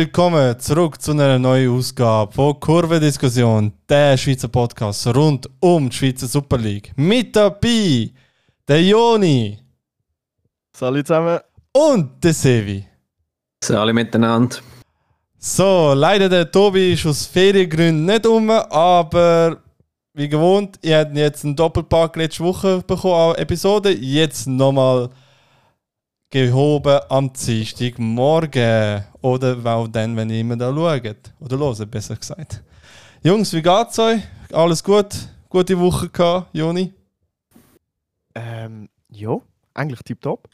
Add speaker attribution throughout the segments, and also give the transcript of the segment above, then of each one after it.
Speaker 1: Willkommen zurück zu einer neuen Ausgabe von Kurvendiskussion, der Schweizer Podcast rund um die Schweizer Super League. Mit dabei der Joni
Speaker 2: Salut zusammen.
Speaker 1: und der Sevi.
Speaker 3: Alle miteinander.
Speaker 1: So, leider der Tobi ist aus Feriengründen nicht um, aber wie gewohnt, ihr habt jetzt einen Doppelpack letzte Woche bekommen an Episode. Jetzt nochmal gehoben am Dienstag morgen. Oder auch dann, wenn ihr immer da schaut. Oder hört, besser gesagt. Jungs, wie geht's euch? Alles gut? Gute Woche gehabt, Joni?
Speaker 2: Ähm, ja, eigentlich tipptopp.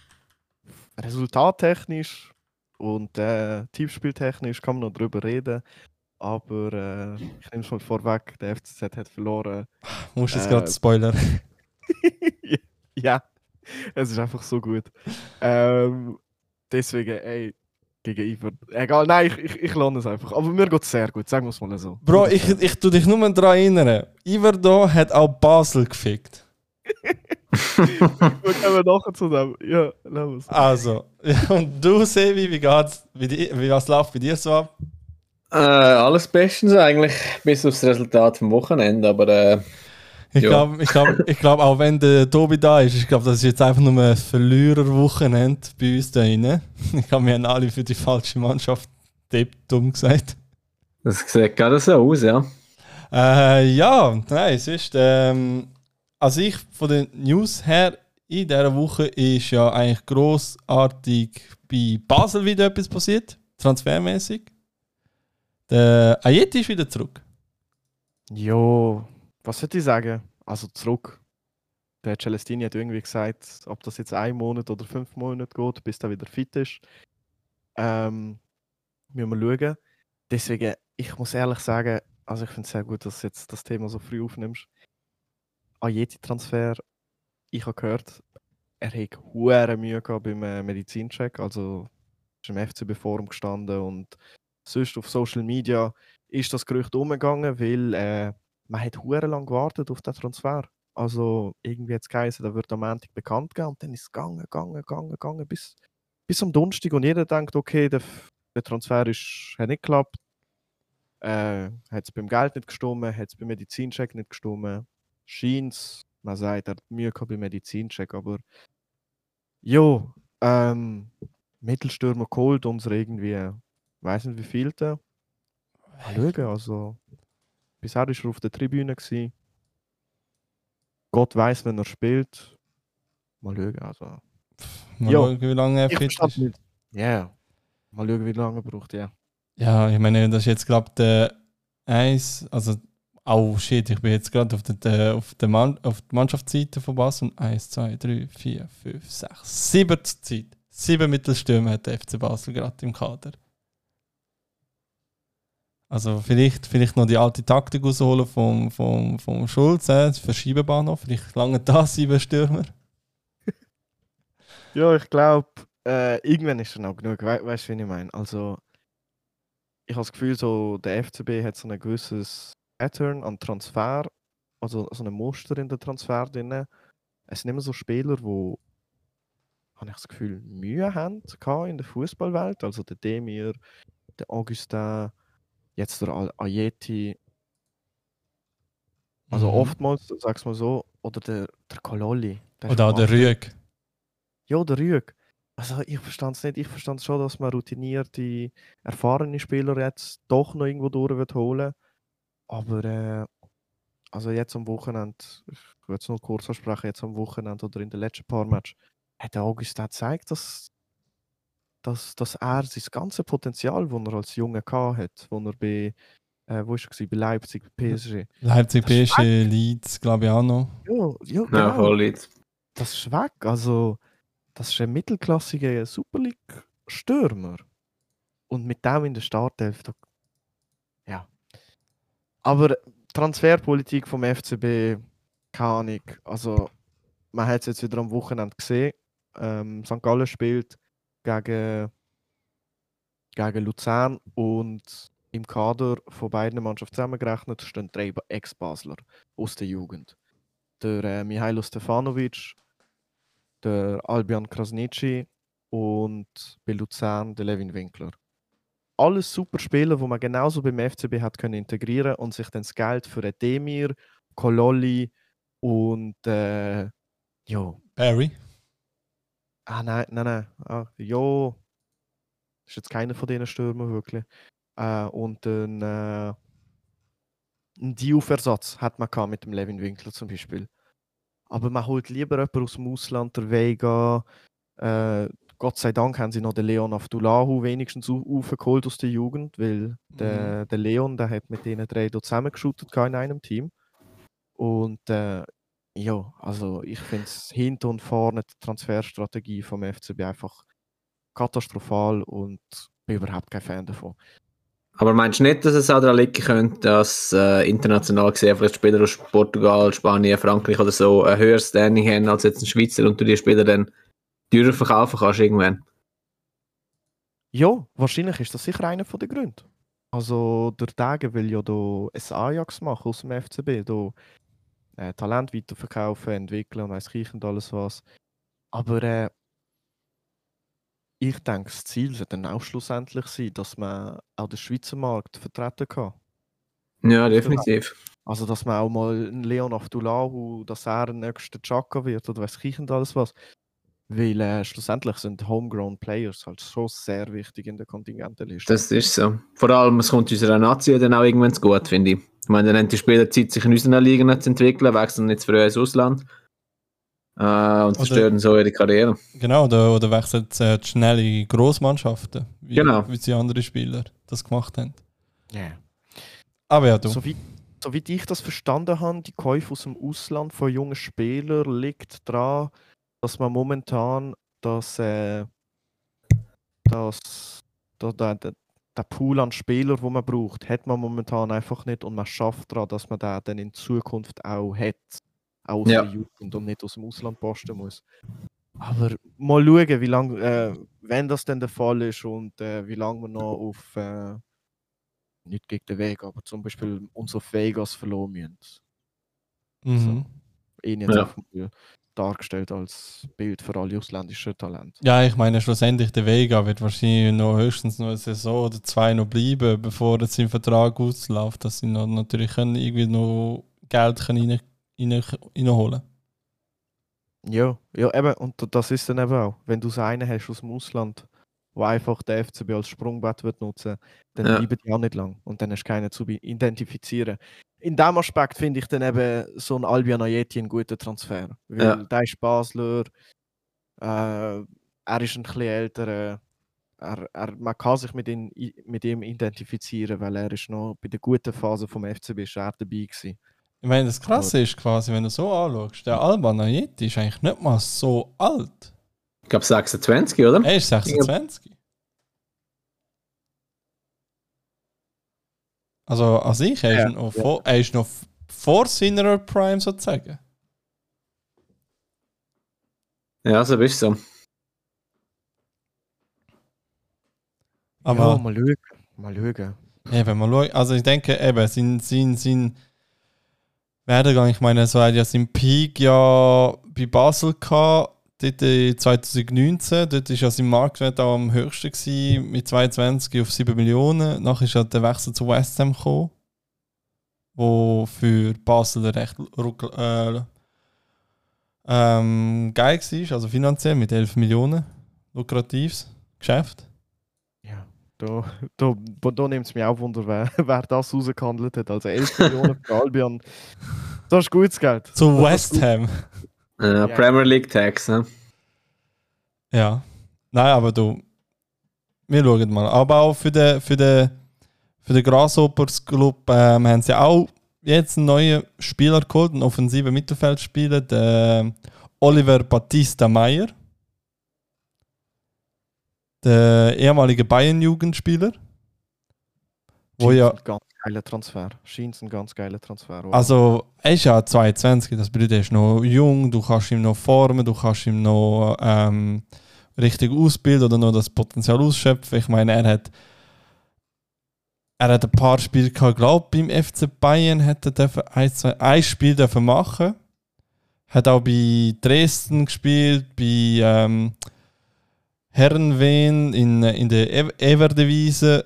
Speaker 2: Resultattechnisch und äh, Tiefspieltechnisch kann man noch drüber reden. Aber äh, ich nehme es mal vorweg, der FCZ hat verloren.
Speaker 1: Musst du jetzt
Speaker 2: Äh,
Speaker 1: gerade Spoiler?
Speaker 2: ja, es ist einfach so gut. Ähm, deswegen, ey, gegen Iver. Egal, nein, ich, ich, ich lerne es einfach. Aber mir geht es sehr gut, sagen wir es mal so.
Speaker 1: Bro, ich, ich tu dich nur daran erinnern. Iverdo hat auch Basel gefickt.
Speaker 2: Wir kommen nachher zu dem. Ja, lass.
Speaker 1: Also, und du, Sevi, wie geht's? Wie, di- wie was läuft bei dir so ab?
Speaker 3: Äh, alles bestens eigentlich, bis aufs Resultat vom Wochenende, aber äh,
Speaker 1: Ich glaube, ich glaub, ich glaub, auch wenn der Tobi da ist, ich glaube, das ist jetzt einfach nur ein Verliererwochenende bei uns da rein. Ich glaube, wir haben alle für die falsche Mannschaft tippt, dumm gesagt.
Speaker 3: das sieht gerade so aus, ja.
Speaker 1: Äh, ja, nein, es ist. Ähm, also ich von den News her in dieser Woche ist ja eigentlich großartig bei Basel wieder etwas passiert, transfermäßig. Der Ayeti ist wieder zurück.
Speaker 2: Jo, was soll ich sagen? Also zurück. Der Celestini hat irgendwie gesagt, ob das jetzt ein Monat oder fünf Monate geht, bis er wieder fit ist. Ähm, müssen wir schauen. Deswegen, ich muss ehrlich sagen, also ich finde es sehr gut, dass du jetzt das Thema so früh aufnimmst. Ayeti-Transfer, ich habe gehört, er hat hohe Mühe gehabt beim äh, Medizincheck, also ist im FCB Forum gestanden und sonst auf Social Media ist das Gerücht umgegangen, weil äh, man hat hure lang gewartet auf den Transfer. Also irgendwie hat es geheißen, der wird am Montag bekannt geben und dann ist es gegangen, gegangen, gegangen, gegangen bis, bis am Donnerstag und jeder denkt, okay, der, der Transfer ist, hat nicht geklappt. Äh, hat es beim Geld nicht gestimmt, hat es beim Medizincheck nicht gestimmt. Scheint man sagt, er hat Mühe gehabt beim Medizincheck, aber jo, ähm, Mittelstürmer geholt, uns irgendwie, weiß nicht wie viel da. Mal schauen, also. Bisher war er auf der Tribüne. Gewesen. Gott weiß, wenn er spielt. Mal schauen, also.
Speaker 1: Mal
Speaker 2: Jo.
Speaker 1: schauen, wie lange er fit ist.
Speaker 2: nicht. Ja. Mal schauen, wie lange er braucht, ja.
Speaker 1: Ja, ich meine, das ist jetzt glaube der Eins, also oh shit, ich bin jetzt gerade auf der, auf der Mann, auf der Mannschaftsseite von Basel. 1, 2, 3, 4, 5, 6, 7 zur Zeit. Sieben Mittelstürmer hat der FC Basel gerade im Kader. Also vielleicht, vielleicht noch die alte Taktik rausholen vom, vom, vom Schulz, äh, das Verschiebebahn noch. Vielleicht lange da sieben Stürmer.
Speaker 2: Ja, ich glaube, äh, irgendwann ist dann auch genug. We weißt du, wie ich meine? Also, ich habe das Gefühl, so, der FCB hat so ein gewisses Pattern an Transfer, also so ein Muster in der Transfer drin. Es sind immer so Spieler, die, habe ich das Gefühl, Mühe haben in der Fußballwelt. Also der Demir, der Augustin, jetzt der Ayeti. Also
Speaker 1: Mhm.
Speaker 2: oftmals, sag's mal so, oder der, der Kololi. der
Speaker 1: Oder auch der Rüeg.
Speaker 2: ja, der Rüeg. Also ich verstand es nicht. Ich verstand schon, dass man routinierte, erfahrene Spieler jetzt doch noch irgendwo durch wird holen. Aber äh, also jetzt am Wochenende, ich will es nur kurz ansprechen, jetzt am Wochenende oder in den letzten paar Matches, hat der Augustin gezeigt, dass, dass, dass er sein ganzes Potenzial, das er als Junge gehabt hat, wo er bei, äh, wo ist er gewesen? bei Leipzig, bei PSG.
Speaker 1: Leipzig, PSG, Leeds, glaube ich auch noch.
Speaker 2: Ja, ja,
Speaker 3: Ja,
Speaker 2: genau.
Speaker 3: voll jetzt.
Speaker 2: das ist weg. Also, das ist ein mittelklassiger Super League-Stürmer. Und mit dem in der Startelf, da, ja. Aber Transferpolitik vom FCB, keine Ahnung. Also, man hat es jetzt wieder am Wochenende gesehen. Ähm, St. Gallen spielt gegen, gegen Luzern und im Kader von beiden Mannschaften zusammengerechnet stehen drei Ba- Ex-Basler aus der Jugend. Der äh, Mihailo Stefanovic, der Albion Krasnici und bei Luzern der Levin Winkler. Alles super Spieler, wo man genauso beim FCB hat können integrieren und sich dann das Geld für Demir, Kololli und äh, jo.
Speaker 1: Barry.
Speaker 2: Ah nein, nein, nein. Ah, jo. Das ist jetzt keiner von diesen Stürmern wirklich. Äh, und dann äh, einen Diouf-Ersatz hat man gehabt mit dem Levin Winkler zum Beispiel. Aber man holt lieber jemanden aus dem Ausland, der Vega. Äh, Gott sei Dank haben sie noch den Leon Afdulahu wenigstens aufgeholt aus der Jugend, weil der,
Speaker 1: Mhm.
Speaker 2: der Leon, der hat mit denen drei dort zusammengeschootet in einem Team. Und äh, ja, also ich finde es hinten und vorne die Transferstrategie vom FCB einfach katastrophal und bin überhaupt kein Fan davon.
Speaker 3: Aber meinst du nicht, dass es auch daran liegen könnte, dass äh, international gesehen vielleicht Spieler aus Portugal, Spanien, Frankreich oder so ein höheres Standing haben als jetzt ein Schweizer und du die Spieler dann teurer verkaufen kannst irgendwann?
Speaker 2: Ja, wahrscheinlich ist das sicher einer von den Gründen. Also der Tage will ja da ein Ajax machen aus dem FCB, da äh, Talent weiterverkaufen, entwickeln und weiss ich und alles was. Aber äh, ich denke, das Ziel sollte dann auch schlussendlich sein, dass man auch den Schweizer Markt vertreten kann.
Speaker 3: Ja, definitiv.
Speaker 2: Also, dass man auch mal einen Leon Afdulahu, dass er der nächste Chaka wird oder weiß ich und alles was. Weil äh, schlussendlich sind Homegrown Players halt schon sehr wichtig in der Kontingentenliste.
Speaker 3: Das ist so. Vor allem, es kommt unserer Nazi dann auch irgendwann zu gut, finde ich. Ich meine, dann haben die Spieler Zeit, sich in unseren Ligen zu entwickeln, wechseln nicht zu früh ins Ausland. Äh, und zerstören so ihre Karriere.
Speaker 1: Genau, oder, oder wechseln äh, schnell in Grossmannschaften, wie,
Speaker 3: Genau.
Speaker 1: wie die anderen Spieler das gemacht haben.
Speaker 2: Yeah.
Speaker 1: Aber ja, du.
Speaker 2: Soweit, soweit ich das verstanden habe, die Käufe aus dem Ausland von jungen Spielern liegt daran, dass man momentan das, äh, das, da, da, da, der Pool an Spielern, wo man braucht, hat man momentan einfach nicht und man schafft daran, dass man den dann in Zukunft auch hat. Auch aus
Speaker 3: Ja.
Speaker 2: der Jugend und nicht aus dem Ausland posten muss. Aber mal schauen, wie lange, äh, wenn das denn der Fall ist und äh, wie lange wir noch auf, äh, nicht gegen den Weg, aber zum Beispiel uns auf Vegas verloren müssen.
Speaker 1: Mhm.
Speaker 2: Ihn jetzt
Speaker 3: Ja.
Speaker 2: einfach mal dargestellt als Bild für alle ausländischen Talente.
Speaker 1: Ja, ich meine, schlussendlich der Vega wird wahrscheinlich noch höchstens noch eine Saison oder zwei noch bleiben, bevor jetzt sein Vertrag ausläuft, dass sie noch, natürlich können irgendwie noch Geld können rein, rein, reinholen
Speaker 2: Ja, ja, eben, und das ist dann eben auch, wenn du so einen hast aus dem Ausland, wo einfach der FCB als Sprungbrett wird nutzen, dann
Speaker 3: Ja.
Speaker 2: bleiben die auch nicht lang und dann hast du keinen zu identifizieren. In dem Aspekt finde ich dann eben so ein Albion Ayeti einen guten Transfer, weil
Speaker 3: Ja.
Speaker 2: der ist Basler, äh, er ist ein bisschen älter, er, er, man kann sich mit, ihn, mit ihm identifizieren, weil er ist noch bei der guten Phase vom FCB ist er dabei gewesen.
Speaker 1: Ich meine, das Krasse ist quasi, wenn du so anschaust, der Alban Ayeti ist eigentlich nicht mal so alt.
Speaker 3: Ich glaube 26, oder?
Speaker 1: Er ist 26. Also an sich, er ist,
Speaker 2: Ja,
Speaker 1: noch,
Speaker 2: ja.
Speaker 1: vor, er ist noch vor seiner Prime sozusagen.
Speaker 3: Ja, so bist du.
Speaker 1: Aber
Speaker 2: ja, mal schauen. Mal schauen.
Speaker 1: Eben, mal schauen. Also ich denke, eben, sein, sein, sein Werdegang, ich meine, so hat ja seinen Peak ja bei Basel gehabt, dort in 2019, dort ist ja sein Marktwert auch am höchsten gewesen, mit 22 auf 7 Millionen. Nachher ist ja der Wechsel zu West Ham gekommen, wo für Basel recht äh, ähm, geil war, also finanziell mit 11 Millionen, lukratives Geschäft.
Speaker 2: Ja, da, da, da, nimmt es mich auch Wunder, wer, wer das rausgehandelt hat. Also 11 Millionen für Albion. Das ist gutes Geld.
Speaker 1: Zu West Ham.
Speaker 2: Ja.
Speaker 3: Premier League Tax, ne?
Speaker 1: Ja. Nein, aber du, wir schauen mal. Aber auch für den, für den, für den Grasshoppers Club ähm, haben sie auch jetzt einen neuen Spieler geholt, einen offensiven Mittelfeldspieler, den Oliver Battista Meyer. Der ehemalige Bayern-Jugendspieler. Wo ja,
Speaker 2: geiler Transfer. Scheint ein ganz geiler Transfer. oder?
Speaker 1: also er ist ja 22, das bedeutet, er ist noch jung, du kannst ihm noch formen, du kannst ihm noch ähm, richtig ausbilden oder noch das Potenzial ausschöpfen. Ich meine, er hat er hat ein paar Spiele gehabt, glaube beim FC Bayern hat er ein, zwei, ein Spiel dürfen machen. Hat auch bei Dresden gespielt, bei ähm, Herrenveen in, in der Ev- Everdivise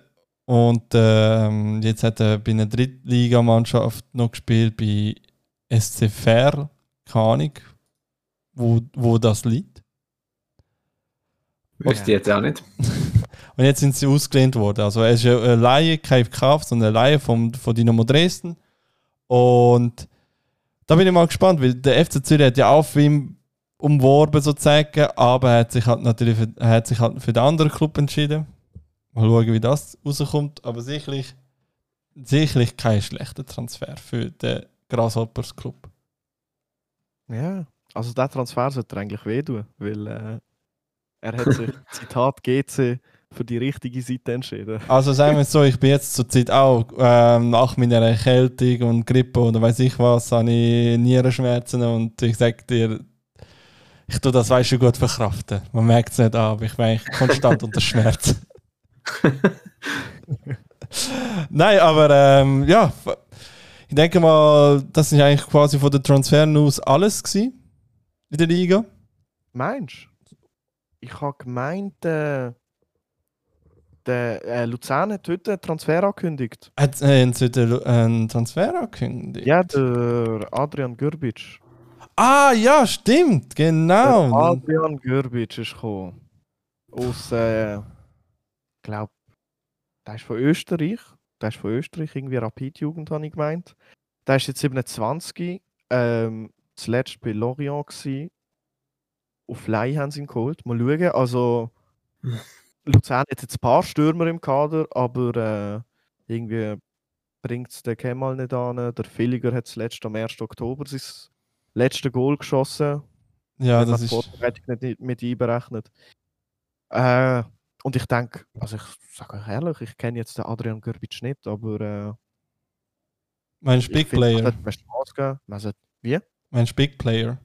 Speaker 1: und ähm, jetzt hat er bei einer Drittligamannschaft noch gespielt bei SC Verl, keine Ahnung, wo, wo das liegt.
Speaker 3: Wüsste ich jetzt auch nicht.
Speaker 1: Und jetzt sind sie ausgelehnt worden. Also er ist ja eine Laie, kein gekauft, sondern eine Laie vom, von Dynamo Dresden. Und da bin ich mal gespannt, weil der FC Zürich hat ja auch für ihn umworben sozusagen, aber er hat sich halt natürlich für, er hat sich halt für den anderen Club entschieden. Mal schauen, wie das rauskommt. Aber sicherlich, sicherlich kein schlechter Transfer für den Grasshoppers Club.
Speaker 2: Ja, also der Transfer sollte er eigentlich wehtun, weil äh, er hat sich, Zitat GC, für die richtige Seite entschieden.
Speaker 1: Also sagen wir es so, ich bin jetzt zur Zeit auch ähm, nach meiner Erkältung und Grippe oder weiß ich was, habe ich Nierenschmerzen und ich sage dir, ich tue das weißt du gut verkraften. Man merkt es nicht an, aber ich bin eigentlich konstant unter Schmerz. Nein, aber ähm, ja, ich denke mal, das ist eigentlich quasi von der Transfer-News alles gewesen in der Liga.
Speaker 2: Meinst du? Ich habe gemeint, äh, der äh, Luzern hat heute einen Transfer angekündigt.
Speaker 1: Hat äh, heute einen Transfer angekündigt?
Speaker 2: Ja, der Adrian Gürbic.
Speaker 1: Ah, ja, stimmt,
Speaker 2: Der
Speaker 1: genau.
Speaker 2: Adrian Gürbic ist gekommen. Aus, äh, glaube, der ist von Österreich. Der ist von Österreich, irgendwie Rapid-Jugend, habe ich gemeint. Der ist jetzt 27, ähm, zuletzt bei Lorient gewesen. Auf Leih haben sie ihn geholt. Mal schauen, also Luzern hat jetzt ein paar Stürmer im Kader, aber äh, irgendwie bringt es den Kemal nicht an. Der Villiger hat zuletzt am 1. Oktober sein letztes Goal geschossen.
Speaker 1: Ja, das ist.
Speaker 2: Vorbereitung nicht, nicht mit einberechnet. Äh, und ich denke, also ich sage euch ehrlich, ich kenne jetzt den Adrian Gürbic nicht, aber äh,
Speaker 1: Mein
Speaker 2: ich
Speaker 1: Big
Speaker 2: finde, man
Speaker 1: Player.
Speaker 2: sollte wie?
Speaker 1: Mein Big Player.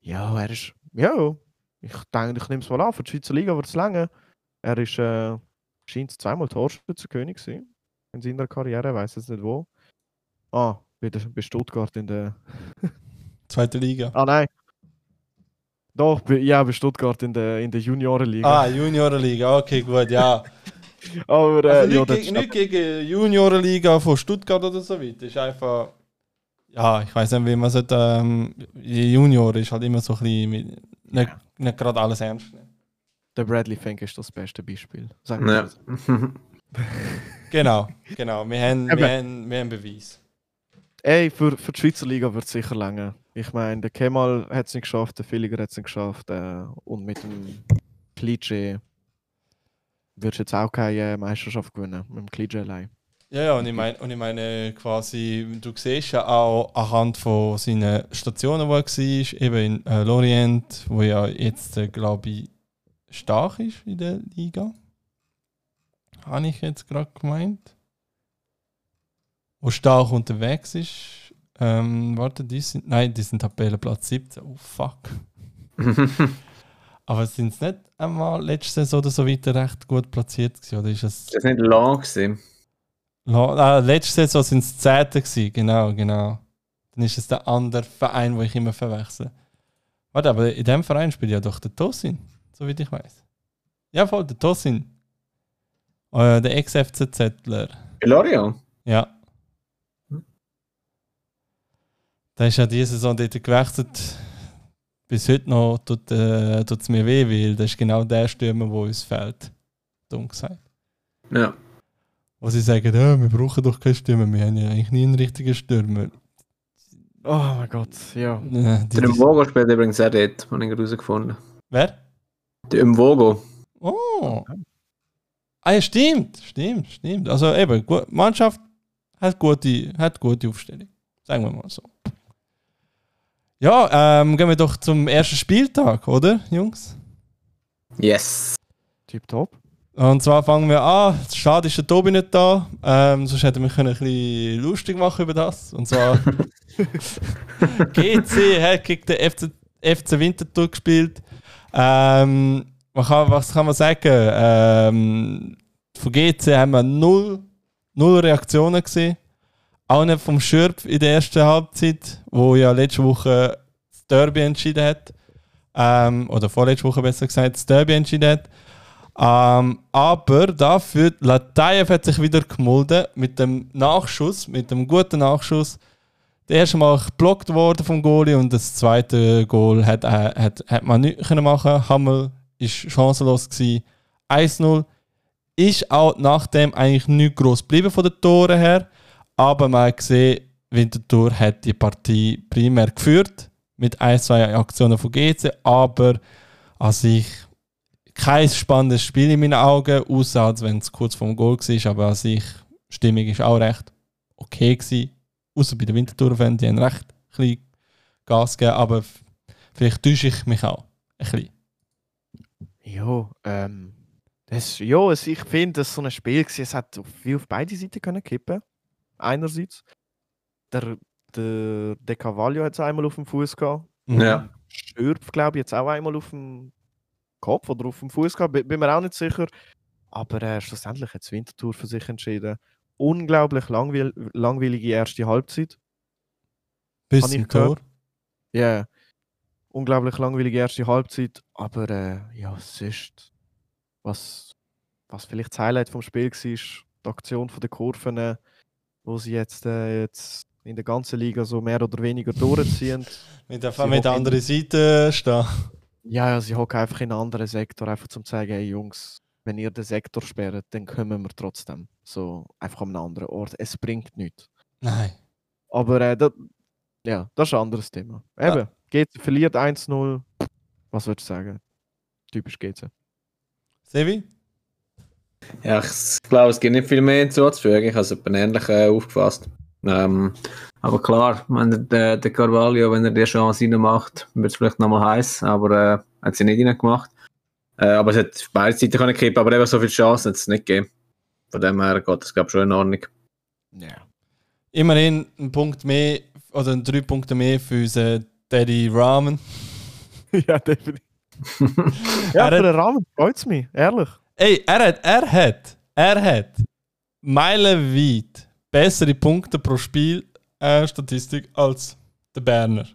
Speaker 2: Ja, er ist, ja, ich denke, ich nehme es mal an, für die Schweizer Liga wird es länger. Er ist, äh, scheint zweimal Torschützenkönig gewesen in seiner Karriere, weiß jetzt nicht wo. Ah, bei Stuttgart in der,
Speaker 1: Zweite Liga.
Speaker 2: ah nein. Doch, bei, ja, bei Stuttgart in der, in der Juniorenliga.
Speaker 1: Ah, Juniorenliga, okay, gut, ja.
Speaker 2: Aber äh,
Speaker 1: Also
Speaker 2: ja,
Speaker 1: nicht,
Speaker 2: das
Speaker 1: gegen, nicht gegen Juniorenliga von Stuttgart oder so weiter. Ist einfach. Ja, ich weiß nicht, wie man sollte. Ähm, Junior ist halt immer so ein bisschen. Mit, nicht, nicht gerade alles ernst nehmen.
Speaker 2: Der Bradley Fink ist das beste Beispiel. Wir
Speaker 3: Ja.
Speaker 1: Genau, genau. Wir haben, wir haben, wir haben Beweis.
Speaker 2: Ey, für, für die Schweizer Liga wird es sicher länger. Ich meine, der Kemal hat es nicht geschafft, der Villiger hat es nicht geschafft. Äh, und mit dem Klischee wirst du jetzt auch keine äh, Meisterschaft gewinnen. Mit dem Klischee allein.
Speaker 1: Ja, ja, und ich meine, und ich meine quasi, du siehst ja auch anhand von seinen Stationen, wo er war, eben in äh, Lorient, wo ja jetzt, äh, glaube ich, stark ist in der Liga. Habe ich jetzt gerade gemeint. Wo stark unterwegs ist. Ähm, warte, die sind. Nein, die sind Tabellenplatz 17. Oh fuck. Aber sind es nicht einmal letzte Saison oder so weiter recht gut platziert gewesen? Oder ist es.
Speaker 3: Das war nicht lang. Gewesen.
Speaker 1: La- Ah, letzte Saison sind es Zehnte gewesen, genau, genau. Dann ist es der andere Verein, wo ich immer verwechsel. Warte, aber in dem Verein spielt ja doch der Tosin, soweit ich weiß. Ja, voll, der Tosin. Äh, der Ex-FCZler.
Speaker 3: Lorient?
Speaker 1: Ja. Der ist ja diese Saison dort gewechselt. Bis heute noch tut äh, es mir weh, weil das ist genau der Stürmer, wo uns fehlt. Dumm gesagt.
Speaker 3: Ja.
Speaker 1: Wo sie sagen, ja, wir brauchen doch keinen Stürmer, wir haben ja eigentlich nie einen richtigen Stürmer.
Speaker 2: Oh mein Gott, ja.
Speaker 1: Äh, die,
Speaker 3: Der
Speaker 1: die,
Speaker 3: Mvogo spielt übrigens auch dort, habe ich herausgefunden.
Speaker 1: wer?
Speaker 3: Der Mvogo.
Speaker 1: Oh. Ah ja, stimmt, stimmt, stimmt. Also eben, Mannschaft hat gute, hat gute Aufstellung. Sagen wir mal so. Ja, ähm, gehen wir doch zum ersten Spieltag, oder, Jungs?
Speaker 3: Yes.
Speaker 2: Tipptopp.
Speaker 1: Und zwar fangen wir an. Schade ist der Tobi nicht da. Ähm, sonst hätten wir können ein bisschen lustig machen über das. Und zwar GC hat gegen den FC, FC Winterthur gespielt. Ähm, man kann, was kann man sagen? Ähm, von GC haben wir null, null Reaktionen gesehen. Auch nicht vom Schürpf in der ersten Halbzeit, wo ja letzte Woche das Derby entschieden hat. ähm, oder vorletzte Woche besser gesagt, das Derby entschieden hat. Ähm, aber dafür, Latayev hat sich wieder gemolden mit dem Nachschuss, mit dem guten Nachschuss. Der erste Mal geblockt worden vom Goalie und das zweite Goal hat, äh, hat, hat man nicht machen. Hammel ist chancenlos gewesen. 1-0 ist auch nachdem eigentlich nicht groß geblieben von den Toren her, aber man gesehen, Winterthur hat die Partie primär geführt mit ein, zwei Aktionen von GC, aber an sich kein spannendes Spiel in meinen Augen, außer als wenn es kurz vorm Goal war, aber an sich Stimmung ist auch recht okay gewesen. Außer bei den Winterthur-Fans, die haben recht ein Gas gegeben, aber vielleicht täusche ich mich auch ein bisschen.
Speaker 2: Ja, ähm, das, ja es, ich finde, das so ein Spiel war, es hat viel auf beide Seiten können kippen. Einerseits, der, der, der Cavaglio hat es einmal auf dem Fuß gehabt.
Speaker 3: Ja.
Speaker 2: Schürpf, glaube ich, jetzt auch einmal auf dem Kopf oder auf dem Fuß gehabt. Bin, mir auch nicht sicher. Aber äh, schlussendlich hat das Wintertour für sich entschieden. Unglaublich langweil langweilige erste Halbzeit.
Speaker 1: Bis zum Tor.
Speaker 2: Ja. Unglaublich langweilige erste Halbzeit. Aber äh, ja, sonst. Was, was vielleicht das Highlight vom Spiel war, ist die Aktion der Kurven, wo sie jetzt, äh, jetzt in der ganzen Liga so mehr oder weniger durchziehen.
Speaker 1: Mit der, mit der anderen Seite stehen.
Speaker 2: Ja, ja, sie hocken einfach in einen anderen Sektor, einfach zum zu sagen, hey Jungs, wenn ihr den Sektor sperrt, dann kommen wir trotzdem. So einfach an einem anderen Ort. Es bringt nichts.
Speaker 1: Nein.
Speaker 2: Aber äh, das, ja, das ist ein anderes Thema. Eben, GC verliert 1-0. Was würdest du sagen? Typisch GC.
Speaker 1: Sevi?
Speaker 3: Ja, ich glaube, es gibt nicht viel mehr hinzuzufügen. Ich habe es etwa ähnlich äh, aufgefasst. Ähm, aber klar, wenn der, der Carvalho, wenn er die Chance reinmacht, wird es vielleicht nochmal heiß, aber äh, hat sie nicht reingemacht. Äh, aber es hat beide Seiten können kippen, aber eben so viele Chancen hat es nicht gegeben. Von dem her geht das, glaube ich, schon in Ordnung.
Speaker 2: Ja.
Speaker 1: Immerhin ein Punkt mehr oder drei Punkte mehr für unseren Daddy Ramen.
Speaker 2: ja, definitiv. ja, für den Rahmen freut es mich, ehrlich.
Speaker 1: Ey, er hat, er hat, er hat meilenweit bessere Punkte pro Spiel äh, Statistik als der Berner.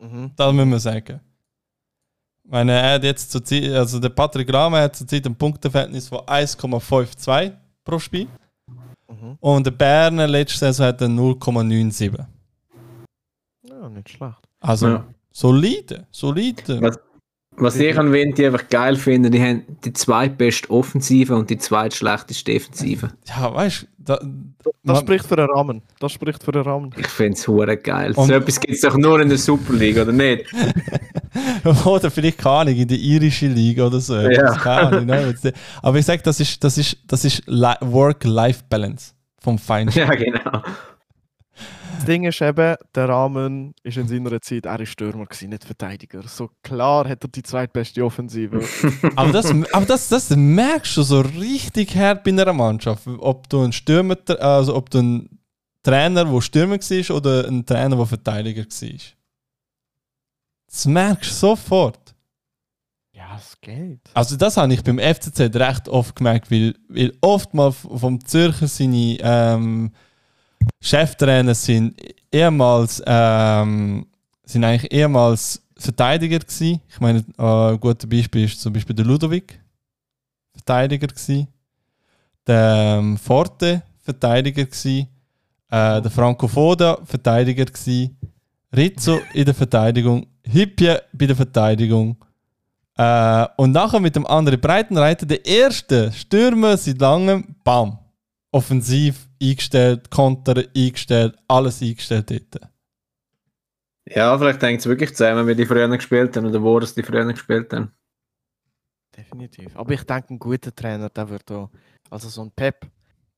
Speaker 2: Mhm.
Speaker 1: Das müssen wir sagen. Ich meine, er hat jetzt zur Zeit, also der Patrick Rahmer hat zurzeit ein Punkteverhältnis von 1,52 pro Spiel.
Speaker 2: Mhm.
Speaker 1: Und der Berner letzte Saison hat er 0,97.
Speaker 2: Ja, nicht schlecht.
Speaker 1: Also
Speaker 3: Ja.
Speaker 1: solide, solide.
Speaker 3: Was- Was ich an Winti einfach geil finde, die haben die zweitbeste Offensive und die zweitschlechteste Defensive.
Speaker 1: Ja, weißt du, da,
Speaker 2: Das
Speaker 1: man-
Speaker 2: spricht für den Rahmen. Das spricht für den Rahmen.
Speaker 3: Ich finde es hure geil.
Speaker 1: Und-
Speaker 3: so etwas gibt es doch nur in der Super League, oder nicht?
Speaker 1: oder vielleicht keine Ahnung, in der irischen Liga oder so.
Speaker 3: Ja.
Speaker 1: Keine Ahnung, ne? Aber ich sage, das ist, das ist, das ist Li- Work-Life-Balance vom Feinsten.
Speaker 3: Ja, genau.
Speaker 2: Das Ding ist eben, der Rahmen ist in seiner Zeit, er ist Stürmer gewesen, nicht Verteidiger. So klar hat er die zweitbeste Offensive.
Speaker 1: aber das, aber das, das merkst du so richtig hart bei einer Mannschaft. Ob du ein Stürmer, also ob du ein Trainer, der Stürmer war oder ein Trainer, der Verteidiger war. Das merkst du sofort.
Speaker 2: ja, es geht.
Speaker 1: Also das habe ich beim FCZ recht oft gemerkt, weil, weil oftmals vom Zürcher seine ähm, Cheftrainer sind ehemals ähm, sind eigentlich ehemals Verteidiger gewesen. Ich meine, äh, ein gutes Beispiel ist zum Beispiel der Ludovic, Verteidiger gewesen. Der ähm, Forte, Verteidiger gewesen. Äh, der Franco Foda, Verteidiger gewesen. Rizzo in der Verteidigung. Hippie bei der Verteidigung. Äh, und nachher mit dem anderen Breitenreiter, der erste Stürmer seit langem, bam. Offensiv eingestellt, Konter eingestellt, alles eingestellt dort.
Speaker 3: Ja, vielleicht hängt es wirklich zusammen, wie die früher gespielt haben oder wo das die früher gespielt haben.
Speaker 2: Definitiv. Aber ich denke, ein guter Trainer, der wird da. Also so ein Pep,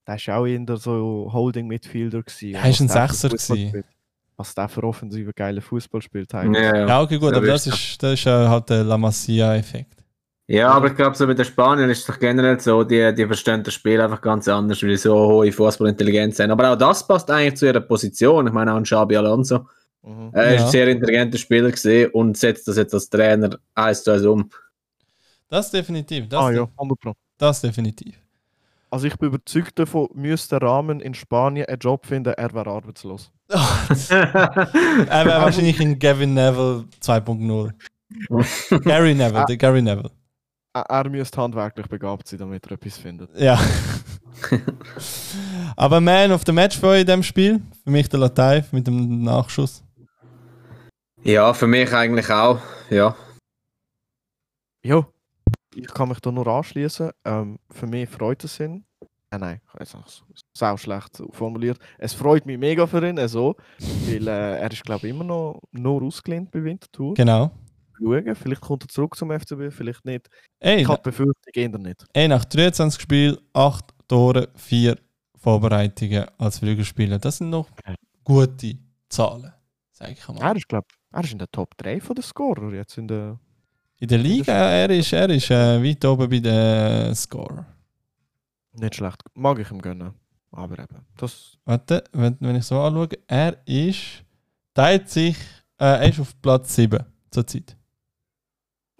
Speaker 2: der ist auch in der so Holding Midfielder gewesen.
Speaker 1: Er ist ein Sechser
Speaker 2: Fußball
Speaker 1: gewesen.
Speaker 2: spielt. Was der für offensive geile Fußball spielt.
Speaker 3: Ja,
Speaker 2: eigentlich.
Speaker 3: ja.
Speaker 1: Ja, okay, gut, aber das ist, das ist halt der La Masia-Effekt.
Speaker 3: Ja, aber ich glaube, so mit den Spaniern ist es doch generell so, die, die verstehen das Spiel einfach ganz anders, weil die so hohe Fußballintelligenz haben. Aber auch das passt eigentlich zu ihrer Position. Ich meine, auch ein Xabi Alonso.
Speaker 2: Mhm.
Speaker 3: Er ist
Speaker 1: Ja.
Speaker 3: ein sehr intelligenter Spieler gesehen und setzt das jetzt als Trainer eins zu eins um.
Speaker 1: Das definitiv. Das,
Speaker 2: Ah ja, 100 Pro.
Speaker 1: das definitiv.
Speaker 2: Also ich bin überzeugt davon, müsste der Rahmen in Spanien einen Job finden, er wäre arbeitslos.
Speaker 1: er wäre wahrscheinlich ein Gavin Neville 2.0. Gary Neville, der Gary Neville.
Speaker 2: Er, müsste handwerklich begabt sein, damit er etwas findet.
Speaker 1: Ja. Aber Man of the Match für euch in dem Spiel? Für mich der Lateif mit dem Nachschuss.
Speaker 3: Ja, für mich eigentlich auch. Ja.
Speaker 2: Ja, ich kann mich da nur anschließen. Ähm, für mich freut es ihn. Äh, nein, ich habe es sau schlecht formuliert. Es freut mich mega für ihn, so, weil äh, er ist glaube ich immer noch nur ausgelehnt bei Winterthur.
Speaker 1: Genau.
Speaker 2: Schauen, vielleicht kommt er zurück zum FCB, vielleicht nicht.
Speaker 1: Ey,
Speaker 2: Ich habe Befürchtung eher nicht.
Speaker 1: ey, nach 23 Spielen, 8 Tore, 4 Vorbereitungen als Flügelspieler. Das sind noch gute Zahlen, sag ich mal.
Speaker 2: Er ist glaube er ist in der Top 3 von den Scorer jetzt in der.
Speaker 1: In der Liga, er ist, er ist äh, weit oben bei den Score.
Speaker 2: Nicht schlecht. Mag ich ihm gönnen. Aber eben, das.
Speaker 1: Warte, wenn, wenn ich so anschaue, er ist, teilt sich, äh, er ist auf Platz 7 zurzeit.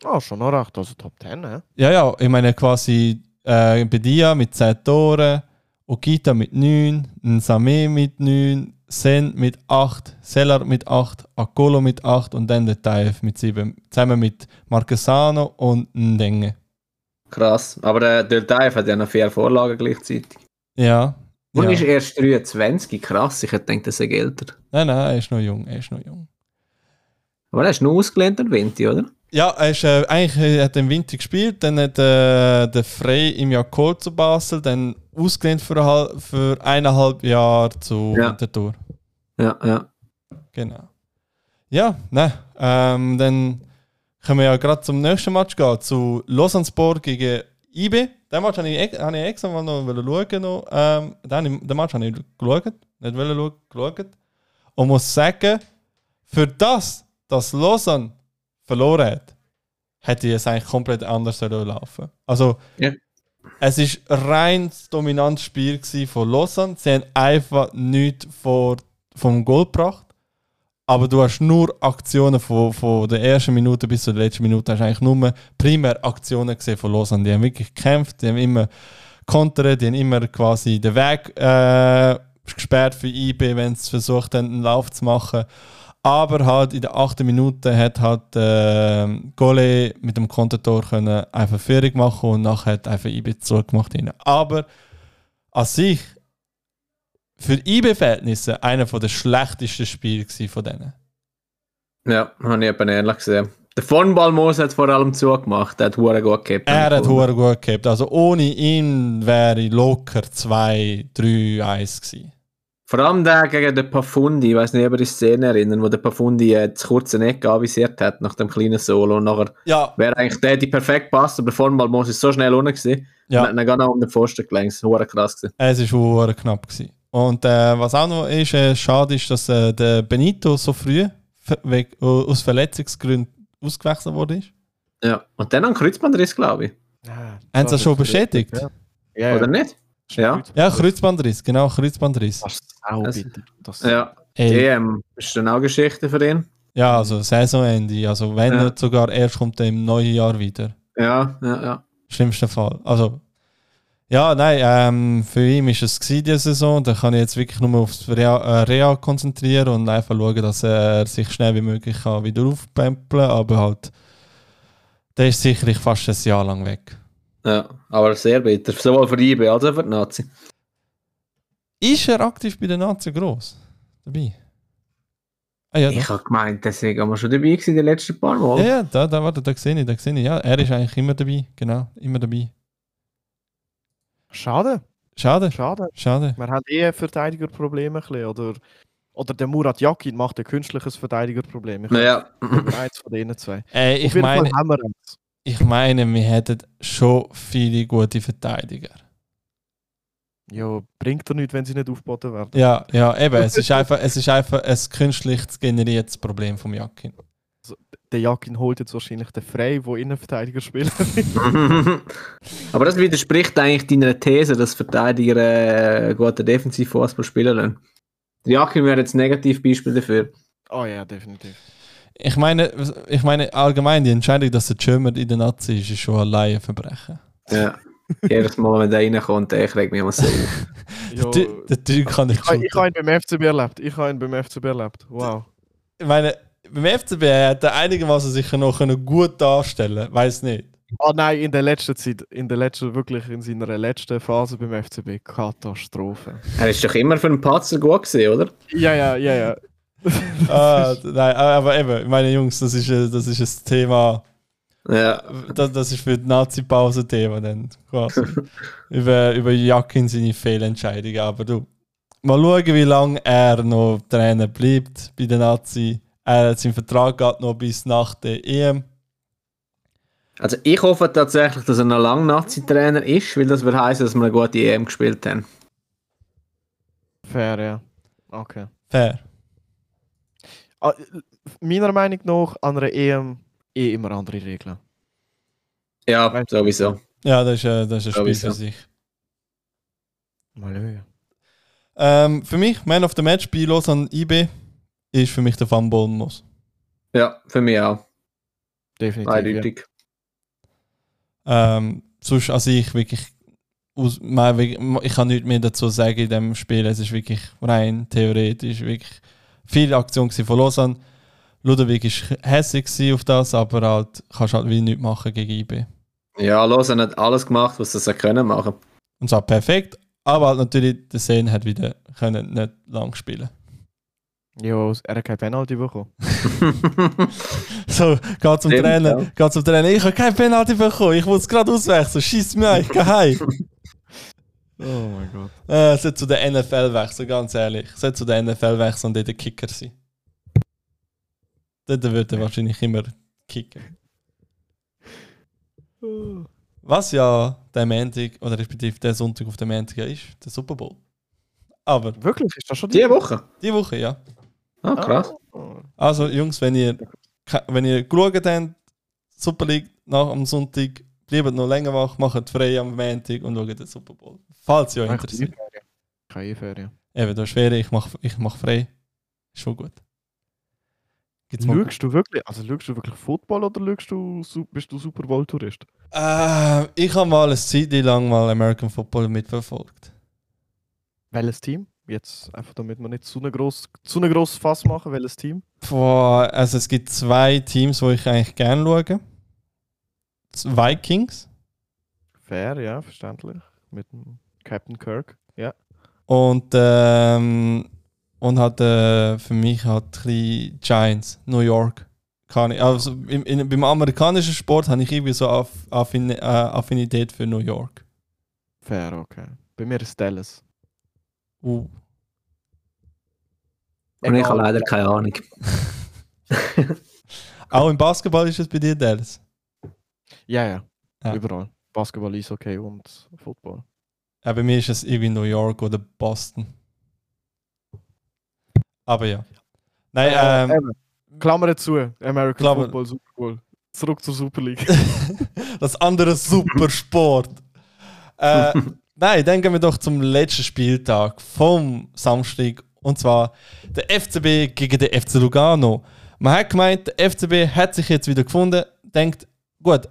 Speaker 2: Ah, schon noch recht. Also Top 10, hä?
Speaker 1: Ja, ja, ich meine quasi äh, Bedia mit 10 Toren, Okita mit 9, Nsame mit 9, Sen mit 8, Seller mit 8, Akolo mit 8 und dann der Taif mit 7. Zusammen mit Marquesano und Ndenge.
Speaker 3: Krass. Aber der Del Taif hat ja noch vier Vorlagen gleichzeitig.
Speaker 1: Ja.
Speaker 3: Und
Speaker 1: ja.
Speaker 3: ist erst 23. Krass, ich hätte gedacht, er sei älter.
Speaker 1: Nein, nein, er ist noch jung, er ist noch jung.
Speaker 3: Aber er ist nur ausgelehnt der Vinti, oder?
Speaker 1: Ja, er ist, äh, eigentlich hat er im Winter gespielt, dann hat äh, der Frey im Jahr geholt zu Basel, dann ausgelehnt für, ein für eineinhalb Jahre zu
Speaker 3: Ja.
Speaker 1: Winterthur.
Speaker 3: Ja, ja.
Speaker 1: Genau. Ja, ne, ähm, dann können wir ja gerade zum nächsten Match gehen, zu Lausanne-Sport gegen IB. Den Match habe ich, habe ich extra mal noch schauen. Noch. Ähm, den, den Match habe ich geschaut, nicht geschaut. Und muss sagen, für das, dass Lausanne verloren hat, hätte es eigentlich komplett anders laufen Also,
Speaker 3: Ja.
Speaker 1: es ist ein reines dominantes Spiel von Lausanne. Sie haben einfach nichts vor, vom Goal gebracht. Aber du hast nur Aktionen von, von der ersten Minute bis zur letzten Minute. hast eigentlich nur primär Aktionen gesehen von Lausanne. Die haben wirklich gekämpft, die haben immer kontert, die haben immer quasi den Weg äh, gesperrt für IB, wenn sie versucht haben, einen Lauf zu machen. Aber halt in der achten Minute hat halt äh, Gole mit dem Kontertor können einfach Führung machen und nachher hat einfach IB zurückgemacht. rein. Aber an sich für IB-Verhältnisse einer der schlechtesten Spiele von denen.
Speaker 3: Ja, habe ich eben ähnlich gesehen. Der von Balmos hat vor allem zugemacht, der hat Huren gut gehabt.
Speaker 1: Er hat hure gut gehabt. Also ohne ihn wäre locker 2, 3, 1 gewesen.
Speaker 3: Vor allem der gegen den Pafundi, ich weiß nicht, ob ihr die Szene erinnern, wo der Pafundi äh, das kurze Eck avisiert hat nach dem kleinen Solo und nachher
Speaker 1: Ja,
Speaker 3: wäre eigentlich der, die perfekt passt, aber der von Balmos ist so schnell unten gewesen.
Speaker 1: Ja.
Speaker 3: Und gar noch um den Pfosten gelenkt. Das war krass gewesen.
Speaker 1: es war hure knapp. Gewesen. Und äh, was auch noch ist, äh, schade ist, dass äh, der Benito so früh weg, aus Verletzungsgründen ausgewechselt wurde.
Speaker 3: Ja. Und dann ein Kreuzbandriss, glaube ich.
Speaker 2: Ja,
Speaker 1: Haben sie das schon bestätigt?
Speaker 2: Ja, ja.
Speaker 3: Oder nicht? Ja.
Speaker 1: Ja, Kreuzbandriss, genau, Kreuzbandriss.
Speaker 2: Das ist auch
Speaker 3: Das-
Speaker 2: bitte. Das,
Speaker 3: Ja.
Speaker 1: Ey,
Speaker 3: EM ist dann auch Geschichte für ihn.
Speaker 1: ja, also Saisonende. Also wenn
Speaker 3: Ja.
Speaker 1: nicht sogar erst kommt er im neuen Jahr wieder.
Speaker 3: Ja, ja, ja.
Speaker 1: Schlimmster Fall. Also, ja, nein, ähm, für ihn ist es diese Saison. Da kann ich jetzt wirklich nur aufs Real, äh, Real konzentrieren und einfach schauen, dass er sich schnell wie möglich kann wieder aufpempeln Aber halt, der ist sicherlich fast ein Jahr lang weg.
Speaker 3: Ja, aber sehr bitter. Sowohl für die IB als auch für die Nazi.
Speaker 1: Ist er aktiv bei den Nazien groß? Dabei? Ah ja,
Speaker 3: Ich habe gemeint, deswegen haben wir schon dabei gewesen, die letzten paar Mal.
Speaker 1: ja, ja da, da, warte, da sehe ich, da sehe ich. Ja, er ist eigentlich immer dabei. Genau, immer dabei.
Speaker 2: Schade,
Speaker 1: Schade,
Speaker 2: schade.
Speaker 1: schade.
Speaker 2: Wir haben eh Verteidigerprobleme ein bisschen, oder, oder der Murat Yakin macht ein künstliches Verteidigerproblem. Ich
Speaker 3: Naja,
Speaker 2: glaube, eins von denen zwei.
Speaker 1: Äh, ich meine,
Speaker 2: haben wir eins.
Speaker 1: Ich meine, wir hätten schon viele gute Verteidiger.
Speaker 2: Ja, bringt er nichts, wenn sie nicht aufgeboten werden.
Speaker 1: Ja, ja, eben. Es ist einfach, es ist einfach ein künstlich generiertes Problem vom Jakin.
Speaker 2: Der Yakin holt jetzt wahrscheinlich den Frey, der Innenverteidiger spielt.
Speaker 3: aber das widerspricht eigentlich deiner These, dass Verteidiger äh, guten Defensivfußball spielen. Der Jakin wäre jetzt ein Negativbeispiel dafür.
Speaker 2: oh ja, definitiv.
Speaker 1: Ich meine, ich meine allgemein die Entscheidung, dass der German in der Nazi ist, ist schon allein ein Verbrechen.
Speaker 3: Ja. Jedes Mal, wenn der reinkommt, der regt mich immer so auf.
Speaker 1: Der, Ty- der Typ kann nicht
Speaker 2: ich habe ich habe ihn beim FCB erlebt. Ich habe ihn beim FCB erlebt. Wow.
Speaker 1: Ich meine, beim FCB hat er einigermaßen sicher noch gut darstellen Weiß nicht.
Speaker 2: Ah nein, in der letzten Zeit, in der letzten, wirklich in seiner letzten Phase beim FCB, Katastrophe.
Speaker 3: Er ist doch immer für einen Patzer gut gewesen, oder?
Speaker 2: Ja, ja, ja, ja.
Speaker 1: Ah, nein, aber eben, meine Jungs, das ist, ein- das ist ein Thema.
Speaker 3: Ja.
Speaker 1: Das, das ist für die Nazi-Pause Thema dann quasi. über, über Jakin seine Fehlentscheidungen. Aber du, mal schauen, wie lange er noch Trainer bleibt bei den Nazi. Er, sein Vertrag geht noch bis nach der EM.
Speaker 3: Also ich hoffe tatsächlich, dass er noch lange Nazi-Trainer ist, weil das würde heißen, dass wir eine gute EM gespielt haben.
Speaker 2: Fair, ja. Okay.
Speaker 1: Fair.
Speaker 2: Ah, meiner Meinung nach an einer EM eh immer andere Regeln.
Speaker 3: Ja,
Speaker 2: Weißt du,
Speaker 3: sowieso.
Speaker 1: Ja, das ist, äh, das ist ein Spiel
Speaker 3: Sowieso.
Speaker 1: für sich.
Speaker 2: Mal.
Speaker 1: Ähm, für mich, Man of the Match bei Lausanne IB, ist für mich der Van Bournemouth.
Speaker 3: Ja, für mich auch.
Speaker 2: Definitiv. Ja.
Speaker 3: Eindeutig.
Speaker 1: Ähm, sonst, also ich wirklich, aus, mein, wirklich- ich kann nichts mehr dazu sagen in dem Spiel. Es ist wirklich rein theoretisch, wirklich viel Aktion gewesen von Lausanne. Ludovic ist hässlich auf das, aber halt kannst halt wie nichts machen gegen IB.
Speaker 3: Ja, Lausanne hat alles gemacht, was sie können machen.
Speaker 1: Und zwar perfekt, aber halt natürlich der Sen hat wieder können nicht lang spielen.
Speaker 2: Jo, er hat kein Penalty bekommen.
Speaker 1: So, geht zum Trainer,
Speaker 3: ja.
Speaker 1: geht zum Trainer. Ich habe kein Penalty bekommen, ich muss gerade auswechseln, schieß mir ein, ich geh heim.
Speaker 2: Oh mein Gott.
Speaker 1: Äh, sollte zu der NFL wechseln, ganz ehrlich. Sollte zu der NFL wechseln und dort der Kicker sein. Dort würde er wahrscheinlich immer kicken. Was ja der Montag, oder respektive der Sonntag auf der Montag ist, der Super Bowl. Aber
Speaker 2: Wirklich? Ist das schon
Speaker 3: Die Woche?
Speaker 1: die Woche, ja.
Speaker 3: Ah, krass.
Speaker 1: Also Jungs, wenn ihr, wenn ihr geschaut habt, Super League nach am Sonntag, bleibt noch länger wach, macht frei am Montag und schaut den Super Bowl. Falls ihr euch interessiert.
Speaker 2: Keine E-Ferien.
Speaker 1: Eben, du hast Ferien, ich mache ich mach frei. Ist schon gut. Gibt's
Speaker 2: Schaust du wirklich, also schaust du wirklich Football oder schaust du, bist du Super Bowl Tourist?
Speaker 1: Äh, ich habe mal eine Zeit lang mal American Football mitverfolgt.
Speaker 2: Welches Team? Jetzt einfach damit wir nicht zu ein gross, zu ein grosses Fass machen, welches Team?
Speaker 1: Boah, also es gibt zwei Teams, wo ich eigentlich gerne schaue. Vikings
Speaker 2: Fair, ja, verständlich. Mit dem Captain Kirk. Ja.
Speaker 1: und, ähm, und hat äh, für mich halt ein bisschen Giants, New York. Kann ich, also im, in, beim amerikanischen Sport habe ich irgendwie so Aff, Affin, äh, Affinität für New York.
Speaker 2: Fair, okay. Bei mir ist Dallas.
Speaker 1: Uh.
Speaker 3: Und ich habe leider keine Ahnung.
Speaker 1: Auch im Basketball ist es bei dir, Dallas.
Speaker 2: Ja, ja,
Speaker 1: Ja.
Speaker 2: Überall. Basketball, Eishockey und Football.
Speaker 1: Ja, bei mir ist es irgendwie New York oder Boston. Aber ja. Nein,
Speaker 2: Äh,
Speaker 1: ähm,
Speaker 2: eben. Klammer zu. American
Speaker 1: Klammer.
Speaker 2: Football, Super Bowl. Zurück zur Super League.
Speaker 1: das andere Supersport. äh, nein, dann gehen wir doch zum letzten Spieltag vom Samstag. Und zwar der FCB gegen den FC Lugano. Man hat gemeint, der FCB hat sich jetzt wieder gefunden. Denkt, gut,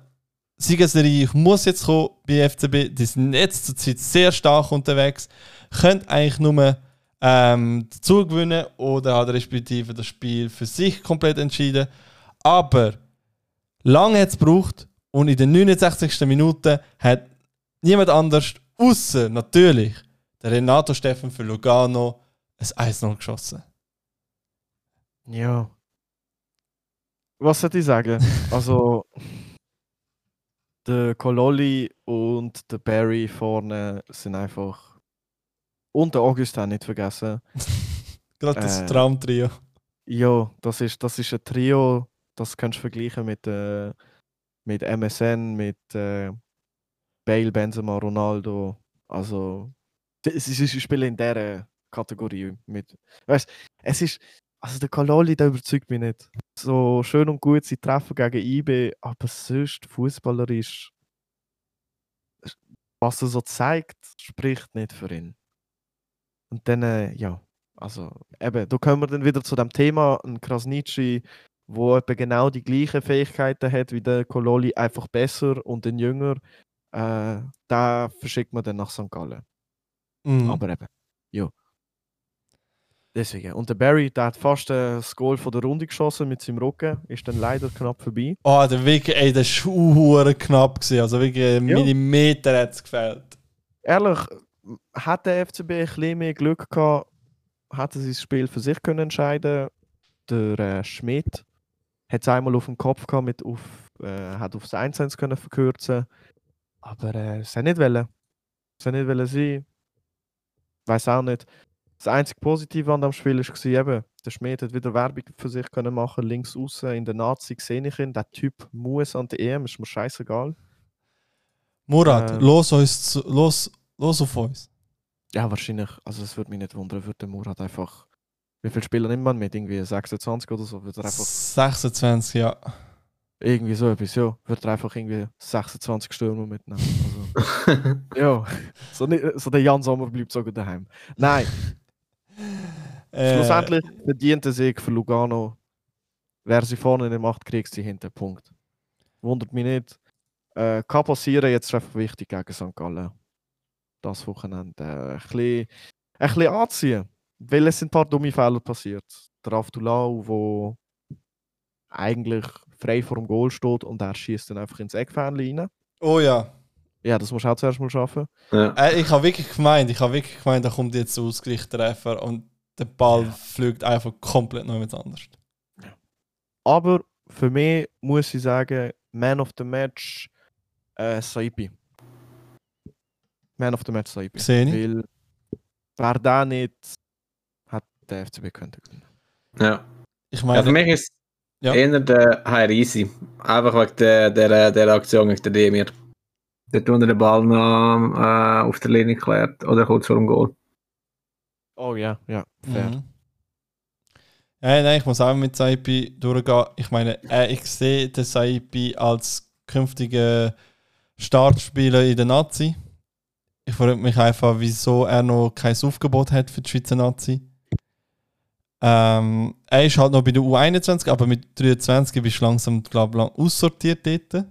Speaker 1: Siegesserie muss jetzt kommen bei FCB. Die sind jetzt zur Zeit sehr stark unterwegs. Könnt eigentlich nur ähm, dazu gewinnen oder hat respektive das Spiel für sich komplett entschieden. Aber lange hat es gebraucht und in den 69. Minute hat niemand anders, außer natürlich der Renato Steffen für Lugano, ein 1-0 geschossen.
Speaker 2: ja. Was soll ich sagen? Also, der Kololi und der Barry vorne sind einfach. Und der Augustin nicht vergessen.
Speaker 1: Gerade das
Speaker 2: Äh.
Speaker 1: Traumtrio.
Speaker 2: Ja, das ist, das ist ein Trio, das kannst du vergleichen mit, äh, mit MSN, mit äh, Bale, Benzema, Ronaldo. Also, sie, sie, sie spielen in dieser Kategorie mit. Weißt es ist. Also, der Kaloli, der überzeugt mich nicht. So schön und gut, sie treffen gegen IB, aber sonst fußballerisch. Was er so zeigt, spricht nicht für ihn. Und dann, äh, ja, also eben, da kommen wir dann wieder zu dem Thema, ein Krasnitschi, wo etwa genau die gleichen Fähigkeiten hat wie der Kololi, einfach besser und ein Jünger, äh, da verschickt man dann nach St. Gallen.
Speaker 1: Mhm.
Speaker 2: Aber eben, ja. Deswegen. Und der Barry, der hat fast äh, das Goal von der Runde geschossen mit seinem Rücken, ist dann leider knapp vorbei.
Speaker 1: Oh, der wirklich, ey, der hure knapp gewesen. Also wirklich ein
Speaker 2: Ja.
Speaker 1: Millimeter hat es gefällt.
Speaker 2: Ehrlich, hat der FCB ein bisschen mehr Glück gehabt, hätte sie das Spiel für sich können entscheiden Der äh, Schmidt hat es einmal auf dem Kopf gehabt, mit auf, äh, hat aufs 1-1 können verkürzen Aber äh, es hat nicht wollen. Es hat nicht wollen sein. Weiß auch nicht. Das einzige Positive an dem Spiel war eben, der Schmidt hat wieder Werbung für sich können machen, links außen in der Nazi sehe ich ihn. Der Typ muss an der EM, ist mir scheißegal.
Speaker 1: Murat,
Speaker 2: Äh.
Speaker 1: los, uns zu, los, los auf uns.
Speaker 2: Ja, wahrscheinlich. Also es würde mich nicht wundern, würde der Murat einfach. Wie viele Spieler nimmt man mit? Irgendwie 26 oder so? Wird er einfach
Speaker 1: 26, ja.
Speaker 2: irgendwie so etwas, ja. Wird er einfach irgendwie 26 Stürmer mitnehmen. Also, ja. So, nicht, so der Jan Sommer bleibt sogar daheim. Nein,
Speaker 1: Äh,
Speaker 2: schlussendlich verdient der Sieg für Lugano. Wer sie vorne nicht macht, kriegt sie hinten. Punkt. Wundert mich nicht. Äh, kann passieren, jetzt ist einfach wichtig gegen St. Gallen. Das Wochenende äh, ein, bisschen, ein bisschen anziehen. Weil es sind ein paar dumme Fehler passiert. Der Avdulau, wo eigentlich frei vor dem Goal steht und er schießt dann einfach ins Eckfähnchen rein.
Speaker 1: Oh ja.
Speaker 2: Ja, das musst du auch zuerst mal schaffen.
Speaker 3: ja.
Speaker 1: Äh, ich habe wirklich gemeint, ich habe wirklich gemeint, da kommt jetzt der Ausgleichstreffer und der Ball
Speaker 2: Ja.
Speaker 1: fliegt einfach komplett noch mit anders.
Speaker 2: Aber für mich muss ich sagen, Man of the Match äh, Saipi. Man of the Match Saipi.
Speaker 1: Sehe ich.
Speaker 2: Weil wäre der nicht, hat der FCB können gewinnen.
Speaker 3: ja.
Speaker 1: Ich
Speaker 3: Ja,
Speaker 1: meine,
Speaker 3: für mich ist
Speaker 1: Ja.
Speaker 3: eher der Hairisi. Einfach wegen der, der, der Aktion gegen den Demir. Dort unter den Ball noch äh, auf der Linie geklärt oder kurz vor dem Goal.
Speaker 2: Oh ja, ja, fair.
Speaker 1: Mhm. Ja, nein, ich muss auch mit Saipi durchgehen. Ich meine, äh, ich sehe den Saipi als künftigen Startspieler in der Nazi. Ich frage mich einfach, wieso er noch kein Aufgebot hat für die Schweizer Nazi. Ähm, er ist halt noch bei der U21, aber mit 23 bist du langsam, glaube ich, lang aussortiert dort.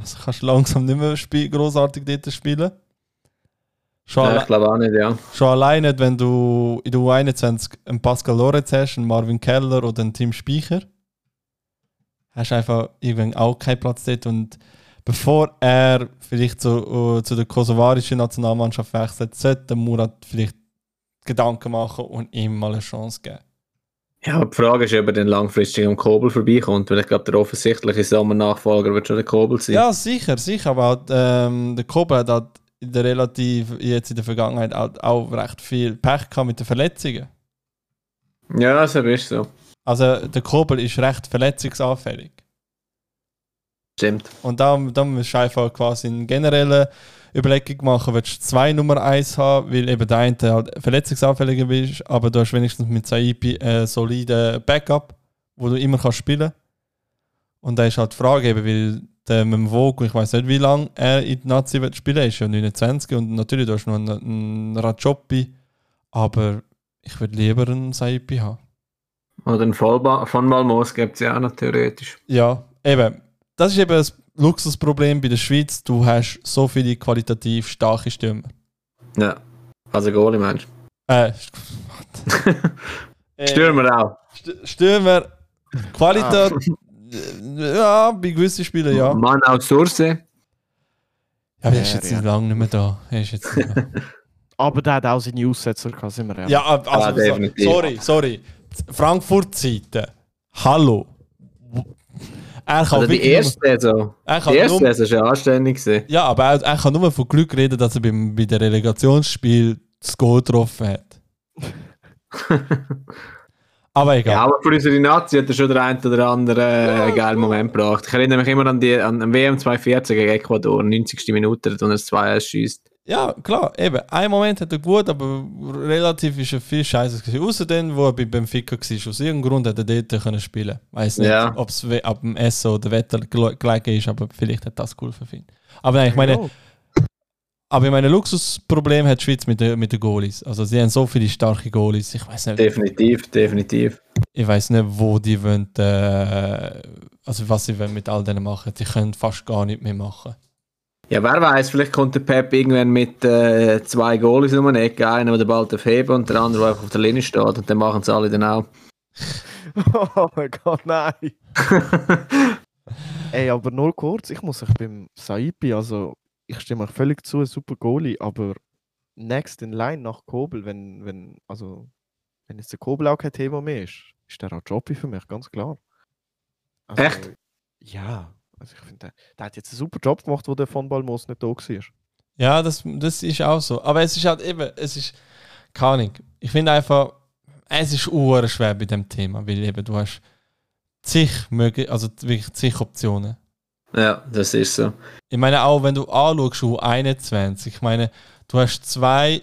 Speaker 1: Also kannst du langsam nicht mehr spiel großartig dort spielen. Schon,
Speaker 3: Ja, ich glaube auch nicht, ja.
Speaker 1: schon allein nicht, wenn du in der U21 einen Pascal Lorenz hast, einen Marvin Keller oder einen Tim Speicher. Hast du einfach irgendwann auch keinen Platz dort. Und bevor er vielleicht zu, äh, zu der kosovarischen Nationalmannschaft wechselt, sollte der Murat vielleicht Gedanken machen und ihm mal eine Chance geben.
Speaker 3: Ja, die Frage ist, ob er dann langfristig am Kobel vorbeikommt, weil ich glaube, der offensichtliche Sommernachfolger wird schon der Kobel sein.
Speaker 1: Ja, sicher, sicher. Aber halt, ähm, der Kobe hat halt in der relativ, jetzt in der Vergangenheit halt auch recht viel Pech gehabt mit den Verletzungen.
Speaker 3: Ja, so ist so.
Speaker 1: Also der Kobel ist recht verletzungsanfällig.
Speaker 3: Stimmt.
Speaker 1: Und da, da musst du einfach quasi eine generelle Überlegung machen, willst du zwei Nummer 1 haben, weil eben der eine halt verletzungsanfälliger ist, aber du hast wenigstens mit Saipi einen soliden Backup, wo du immer kannst spielen Und da ist halt die Frage, eben, weil der mit dem Vogue, ich weiß nicht, wie lange er in die Nazi wird spielen ist ja 29 und natürlich du hast noch einen, einen Rajopi, aber ich würde lieber einen Saipi haben.
Speaker 3: Oder ein Vollba von Malmos gibt es ja auch noch theoretisch.
Speaker 1: Ja, eben. Das ist eben das Luxusproblem bei der Schweiz. Du hast so viele qualitativ starke Stimmen.
Speaker 3: Ja. Also Goalie meinst
Speaker 1: Äh, äh,
Speaker 3: Stürmer auch.
Speaker 1: St- Stürmer, Qualität. Ja, bei gewissen Spielen ja.
Speaker 3: Mann aus Source.
Speaker 1: Ja, er ist jetzt
Speaker 2: Ja,
Speaker 1: lange nicht mehr da. Er ist jetzt nicht mehr.
Speaker 2: Aber der hat auch seine Aussetzer gehabt, sind wir ehrlich.
Speaker 1: ja, also,
Speaker 3: Ah,
Speaker 1: sorry, sorry. Frankfurt-Seite. Hallo. Er kann
Speaker 3: Also die erste Saison. Die erste
Speaker 1: nur,
Speaker 3: Saison war ja anständig. gewesen.
Speaker 1: ja, aber er, er kann nur von Glück reden, dass er beim, bei der Relegationsspiel das Goal getroffen hat. aber egal.
Speaker 3: Ja, aber für unsere Nazi hat er schon der ein oder andere äh, geilen Moment gebracht. Ich erinnere mich immer an die an, WM 2014 gegen Ecuador, 90. Minute, da er das 2 schießt.
Speaker 1: Ja, klar, eben. Ein Moment hat er gut, aber relativ ist er viel Scheiße gewesen. Außer den, wo er bei Benfica war. Aus irgendeinem Grund hat er dort können spielen. Weiß nicht,
Speaker 3: Ja.
Speaker 1: ob es ab dem Essen oder Wetter gel- gelegen ist, aber vielleicht hat das geholfen für ihn. Aber nein, ich meine, aber ich meine, Luxusproblem hat die Schweiz mit den mit den Goalies. Also sie haben so viele starke Goalies. Ich weiß nicht,
Speaker 3: Definitiv, definitiv.
Speaker 1: ich weiß nicht, wo die wollen, äh, also was sie wollen mit all denen machen. Die können fast gar nicht mehr machen.
Speaker 3: Ja, wer weiß, vielleicht kommt der Pep irgendwann mit äh, zwei Goalies um eine Ecke, einer, der den Ball heben und der andere, der einfach auf der Linie steht und dann machen sie alle dann auch.
Speaker 2: oh mein Gott, nein. Ey, aber nur kurz, ich muss euch beim Saipi, also ich stimme euch völlig zu, ein super Goalie, aber next in line nach Kobel, wenn, wenn, also, wenn jetzt der Kobel auch kein Thema mehr ist, ist der auch Jobby für mich, ganz klar. Also,
Speaker 3: Echt?
Speaker 2: Ja, also ich finde, der, der hat jetzt einen super Job gemacht, wo der von Balmos nicht da war.
Speaker 1: Ja, das, das ist auch so. Aber es ist halt eben, es ist, keine Ahnung. Ich finde einfach, es ist uhr schwer bei dem Thema, weil eben du hast zig mögliche, also wirklich zig Optionen.
Speaker 3: Ja, das ist so.
Speaker 1: Ich meine auch, wenn du anschaust, U21, ich meine, du hast zwei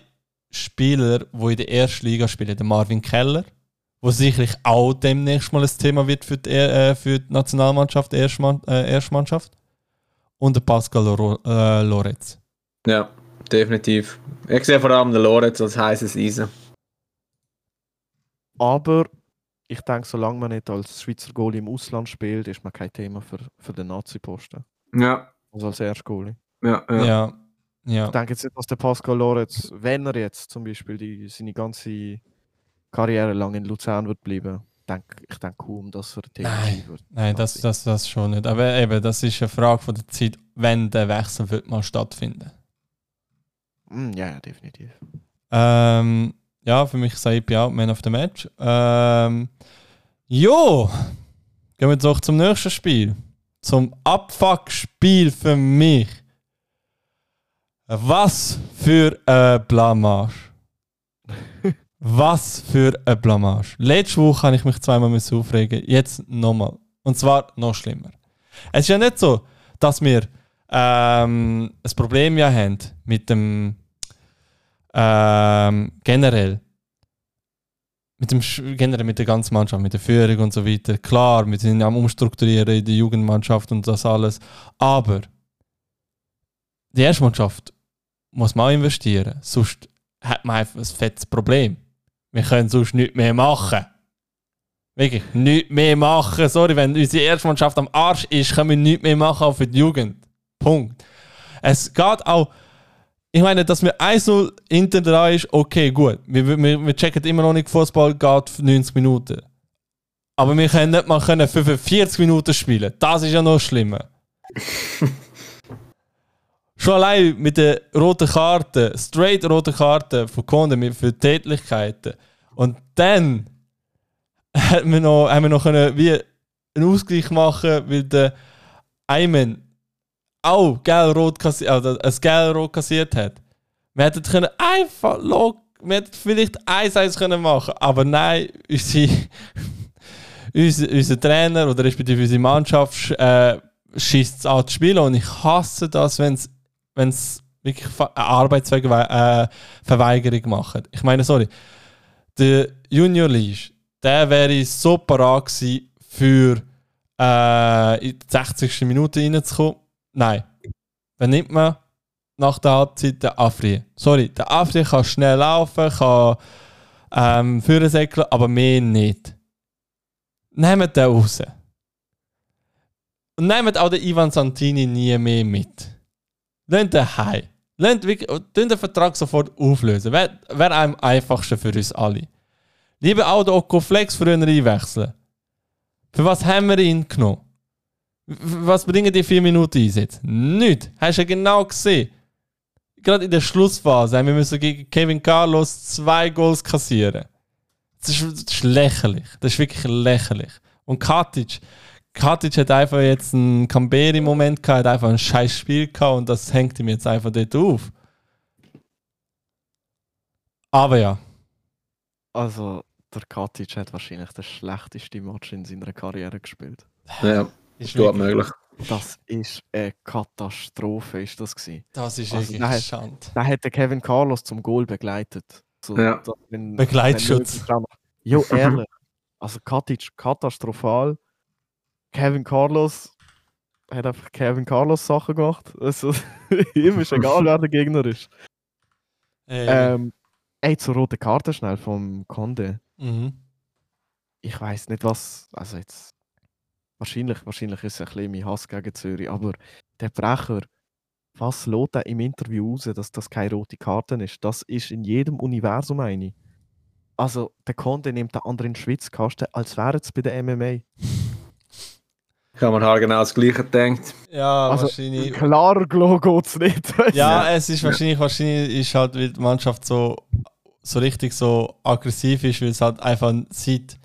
Speaker 1: Spieler, die in der ersten Liga spielen. Der Marvin Keller, wo sicherlich auch demnächst mal ein Thema wird für die, äh, für die Nationalmannschaft, Erstmann, äh, Erstmannschaft. Und der Pascal Loro, äh, Lorenz.
Speaker 3: Ja, definitiv. Ich sehe vor allem den Lorenz als heißes Eisen.
Speaker 2: Aber ich denke, solange man nicht als Schweizer Goalie im Ausland spielt, ist man kein Thema für, für den Nazi-Posten.
Speaker 3: Ja,
Speaker 2: Also als Erstgoalie.
Speaker 3: ja, ja.
Speaker 1: Ja. ja.
Speaker 2: Ich denke jetzt nicht, dass der Pascal Lorenz, wenn er jetzt zum Beispiel die, seine ganze Karriere lang in Luzern wird bleiben, denk, ich denke kaum, dass er Thema
Speaker 1: Nein,
Speaker 2: wird.
Speaker 1: Nein, das, das, das schon nicht. Aber eben, das ist eine Frage von der Zeit, wenn der Wechsel wird mal stattfinden.
Speaker 2: Mm, ja, definitiv.
Speaker 1: Ähm, ja, für mich Saipi auch Man of the Match. Ähm, jo, gehen wir doch zum nächsten Spiel. Zum Abfuck-Spiel für mich. Was für eine Blamage. Was für eine Blamage. Letzte Woche habe ich mich zweimal aufregen, jetzt nochmal. Und zwar noch schlimmer. Es ist ja nicht so, dass wir ähm, ein Problem ja haben mit dem ähm, generell mit dem generell mit der ganzen Mannschaft, mit der Führung und so weiter. Klar, wir sind am umstrukturieren in der Jugendmannschaft und das alles. Aber die erste Mannschaft muss man auch investieren. Sonst hat man einfach ein fettes Problem. Wir können sonst nichts mehr machen. Wirklich, nichts mehr machen. Sorry, wenn unsere erste Mannschaft am Arsch ist, können wir nichts mehr machen auch für die Jugend. Punkt. Es geht auch. Ich meine, dass wir 1-0 hinter dran ist, okay, gut. Wir, wir, wir checken immer noch nicht, Fußball geht für 90 Minuten. Aber wir können nicht mal können 45 Minuten spielen. Das ist ja noch schlimmer. Schon allein mit der roten Karte, straight rote Karte von mit- für Tätlichkeiten. Und dann hat wir noch, haben wir noch können wie einen Ausgleich machen, weil der Ayman auch gelb-rot kassiert, also ein gelb-rot kassiert hat. Wir hätten können einfach log, wir hätten vielleicht 1-1 können machen, aber nein, unsere, unser, unser Trainer oder respektive unsere Mannschaft äh, schießt es an zu spielen und ich hasse das, wenn es wenn es wirklich eine Arbeitsverweigerung macht. Ich meine, sorry, der Junior League, der wäre so parat gewesen, für äh, in die 60. Minute reinzukommen. Nein. Wen nimmt man nach der Halbzeit? Der Afri. Sorry, der Afri kann schnell laufen, kann ähm, führen säckeln, aber mehr nicht. Nehmt den raus. Und nehmt auch den Ivan Santini nie mehr mit. Lasst den heim. Lasst den Vertrag sofort auflösen. Wäre wär am einfachsten für uns alle. Lieber auch den Oko Flex früher einwechseln. Für was haben wir ihn genommen? Was bringen die vier Minuten Einsatz? Nicht. Hast du ja genau gesehen. Gerade in der Schlussphase haben wir müssen gegen Kevin Carlos zwei Goals kassieren. Das ist, das ist lächerlich. Das ist wirklich lächerlich. Und Katic, Katic hat einfach jetzt einen Camberi-Moment gehabt, hat einfach ein scheiß Spiel gehabt und das hängt ihm jetzt einfach dort auf. Aber ja,
Speaker 2: Also, der Katic hat wahrscheinlich den schlechtesten Match in seiner Karriere gespielt.
Speaker 3: Ja,
Speaker 1: ist
Speaker 3: gut möglich.
Speaker 2: Das ist eine Katastrophe, ist das gewesen.
Speaker 1: das ist
Speaker 2: Also,
Speaker 1: wirklich
Speaker 2: nein.
Speaker 1: Schande.
Speaker 2: Da hat der Kevin Carlos zum Goal begleitet. So,
Speaker 3: Ja.
Speaker 2: da- wenn-
Speaker 1: Begleitschutz.
Speaker 2: wenn Jo, ehrlich. Also Katic katastrophal. Kevin Carlos hat einfach Kevin Carlos Sachen gemacht. Also, ihm ist egal, wer der Gegner ist.
Speaker 1: Äh,
Speaker 2: Ähm, ey, zur roten Karte schnell vom Conde.
Speaker 1: mhm.
Speaker 2: Ich weiß nicht was. Also jetzt. Wahrscheinlich, wahrscheinlich ist es ein bisschen mein Hass gegen Zürich, aber der Brecher was lädt er im Interview raus, dass das keine rote Karte ist? Das ist in jedem Universum eine. Also, der Conte nimmt den anderen Schwitzkasten, als wäre es bei der MMA.
Speaker 3: Ich habe mir halt genau das Gleiche gedacht.
Speaker 1: Ja,
Speaker 2: Also,
Speaker 1: wahrscheinlich.
Speaker 2: Klar, geht es nicht.
Speaker 1: Ja, es ist wahrscheinlich, wahrscheinlich ist halt, weil die Mannschaft so, so richtig so aggressiv ist, weil es halt einfach seit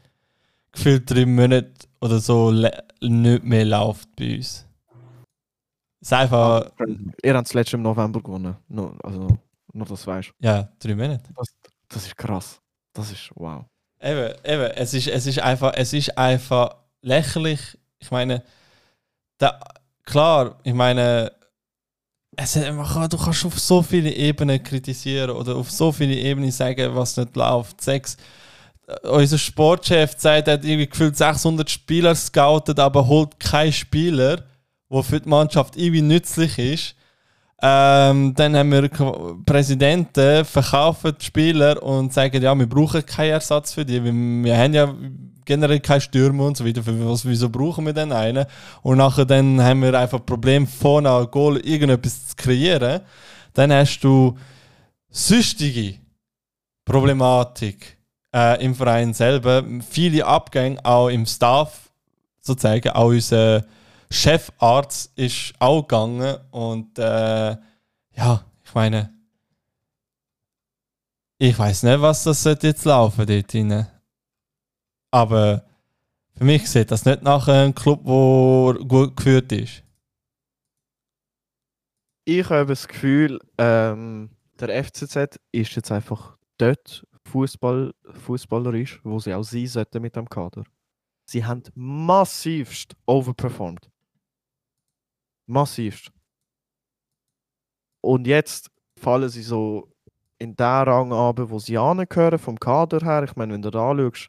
Speaker 1: gefühlt drei Monaten oder so nicht mehr läuft bei uns. Es ist einfach,
Speaker 2: Ihr habt das letzte im November gewonnen. Nur, also, nur das weißt du.
Speaker 1: ja, drei Monate.
Speaker 2: Das, das ist krass. Das ist wow.
Speaker 1: Eben, eben, es ist, es ist einfach, es ist einfach lächerlich. Ich meine, da, klar, ich meine, es, man kann, du kannst auf so viele Ebenen kritisieren oder auf so viele Ebenen sagen, was nicht läuft. Sechs, äh, unser Sportchef sagt, er hat irgendwie gefühlt 600 Spieler scoutet, aber holt keinen Spieler, der für die Mannschaft irgendwie nützlich ist. Ähm, dann haben wir Präsidenten, verkaufen die Spieler und sagen, ja, wir brauchen keinen Ersatz für die, wir haben ja generell keine Stürmer und so weiter. Für was, wieso brauchen wir denn einen? Und nachher dann haben wir einfach Problem vorne an Goal irgendetwas zu kreieren. Dann hast du süchtige Problematik äh, im Verein selber. Viele Abgänge auch im Staff, sozusagen. Auch unser Chefarzt ist auch gegangen und äh, ja, ich meine, ich weiß nicht, was das jetzt laufen dort rein. Aber für mich sieht das nicht nach einem Club, der gut geführt ist.
Speaker 2: Ich habe das Gefühl, ähm, der FCZ ist jetzt einfach dort Fußball, fußballerisch, wo sie auch sein sollten mit dem Kader. Sie haben massivst overperformed. Massivst. Und jetzt fallen sie so in den Rang ab, wo sie angehören, vom Kader her. Ich meine, wenn du da anschaust,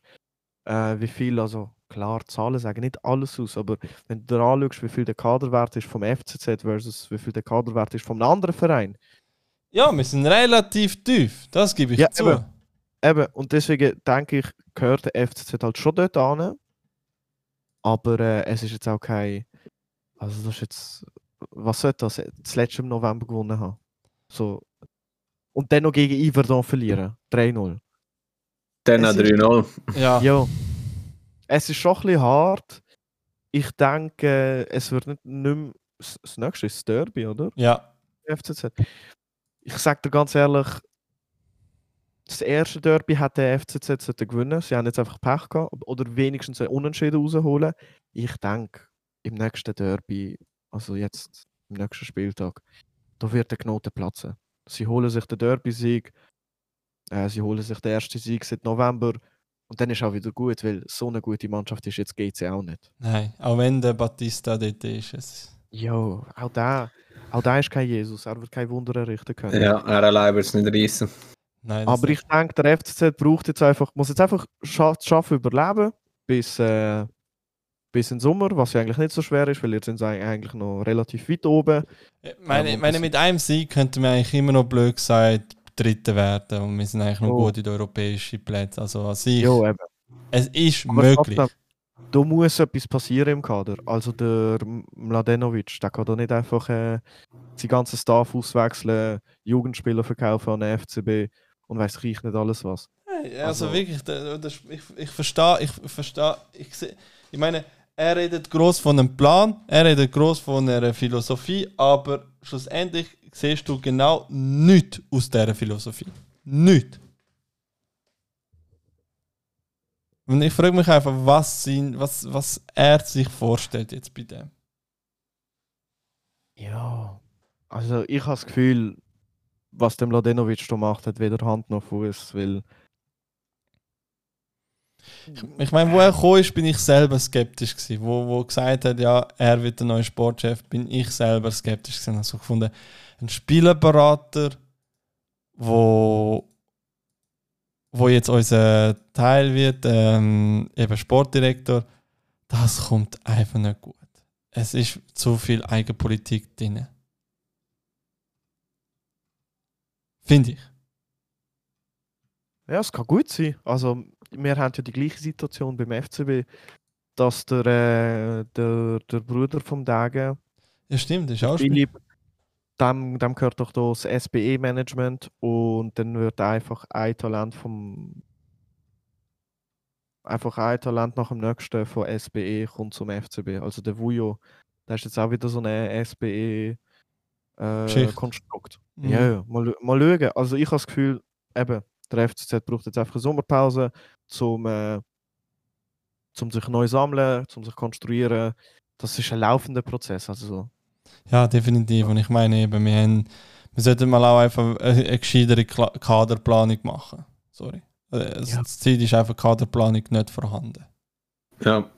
Speaker 2: äh, wie viel, also klar, Zahlen sagen nicht alles aus, aber wenn du da anschaust, wie viel der Kaderwert ist vom FCZ versus wie viel der Kaderwert ist vom anderen Verein.
Speaker 1: Ja, wir sind relativ tief, das gebe ich
Speaker 2: Ja,
Speaker 1: zu.
Speaker 2: eben. Eben, und deswegen denke ich, gehört der FCZ halt schon dort an. Aber äh, es ist jetzt auch kein. Also, das ist jetzt. Was sollte das? Das letzte im November gewonnen haben. So. Und dann noch gegen Iverdon verlieren. 3-0.
Speaker 3: Dann
Speaker 2: Es
Speaker 3: auch
Speaker 2: ist-
Speaker 3: 3-0.
Speaker 1: Ja,
Speaker 2: Ja. Es ist schon ein bisschen hart. Ich denke, es wird nicht, nicht mehr. Das nächste ist das Derby, oder?
Speaker 1: ja.
Speaker 2: FCZ. Ich sage dir ganz ehrlich, das erste Derby hat der FCZ gewinnen. Sie haben jetzt einfach Pech gehabt oder wenigstens einen Unentschieden rausholen. Ich denke, im nächsten Derby, also jetzt im nächsten Spieltag, da wird der Knoten platzen. Sie holen sich den Derby-Sieg, äh, sie holen sich den ersten Sieg seit November und dann ist auch wieder gut, weil so eine gute Mannschaft ist jetzt geht sie auch nicht.
Speaker 1: Nein, auch wenn der Batista dort ist. Es,
Speaker 2: Jo, auch da, auch da ist kein Jesus, er wird kein Wunder errichten können.
Speaker 3: Ja, er allein wird es nicht reissen.
Speaker 1: nein,
Speaker 2: Aber ich denke, der FCZ braucht jetzt einfach, muss jetzt einfach scha schaffen, überleben bis, äh, bis in den Sommer, was ja eigentlich nicht so schwer ist, weil jetzt sind sie eigentlich noch relativ weit oben.
Speaker 1: Ich meine,
Speaker 2: Ja,
Speaker 1: ich meine, mit einem Sieg könnten wir eigentlich immer noch blöd gesagt Dritte werden und wir sind eigentlich noch
Speaker 2: Oh.
Speaker 1: gut in den europäischen Plätzen. Also an sich,
Speaker 2: Jo, eben.
Speaker 1: es ist
Speaker 2: Aber
Speaker 1: möglich.
Speaker 2: trotzdem, Da muss etwas passieren im Kader. Also der Mladenovic, der kann da nicht einfach äh, seinen ganzen Staff auswechseln, Jugendspieler verkaufen an den FCB und weiß ich nicht alles was.
Speaker 1: Also,
Speaker 2: Also-
Speaker 1: wirklich, da- das, ich, ich verstehe, ich verstehe, ich, seh- ich meine, er redet groß von einem Plan, er redet groß von einer Philosophie, aber schlussendlich siehst du genau nichts aus dieser Philosophie. Nichts. Und ich frage mich einfach, was, sein, was, was er sich vorstellt jetzt bei dem.
Speaker 2: Ja. Also ich habe das Gefühl, was der Mladenovic da macht, hat weder Hand noch Fuß, weil
Speaker 1: Ich meine, wo er gekommen ist, bin ich selber skeptisch gewesen. Wo, wo gesagt hat, ja, er wird der neue Sportchef, bin ich selber skeptisch gewesen. Also gefunden, ein Spielerberater, wo, wo jetzt unser Teil wird, ähm, eben Sportdirektor, das kommt einfach nicht gut. Es ist zu viel Eigenpolitik drin. Finde ich.
Speaker 2: Ja, es kann gut sein. Also, wir haben ja die gleiche Situation beim FCB, dass der, äh, der, der Bruder vom Dagen,
Speaker 1: Ja, stimmt, ist auch
Speaker 2: Philipp, dem, dem gehört doch das SBE-Management und dann wird einfach ein Talent vom einfach ein Talent nach dem nächsten von SBE kommt zum FCB. Also der Vujo, der ist jetzt auch wieder so eine SBE äh. Konstrukt.
Speaker 1: Mhm.
Speaker 2: Ja, ja, mal, mal schauen. Also ich habe das Gefühl, eben, der FCZ braucht jetzt einfach eine Sommerpause, zum, äh, zum sich neu sammeln, zum sich konstruieren. Das ist ein laufender Prozess. Also so.
Speaker 1: Ja, definitiv. Und ich meine eben, wir, haben, wir sollten mal auch einfach eine, eine gescheitere Kaderplanung machen. Sorry. Das
Speaker 2: Ja.
Speaker 1: das Ziel ist einfach Kaderplanung nicht vorhanden.
Speaker 3: Ja.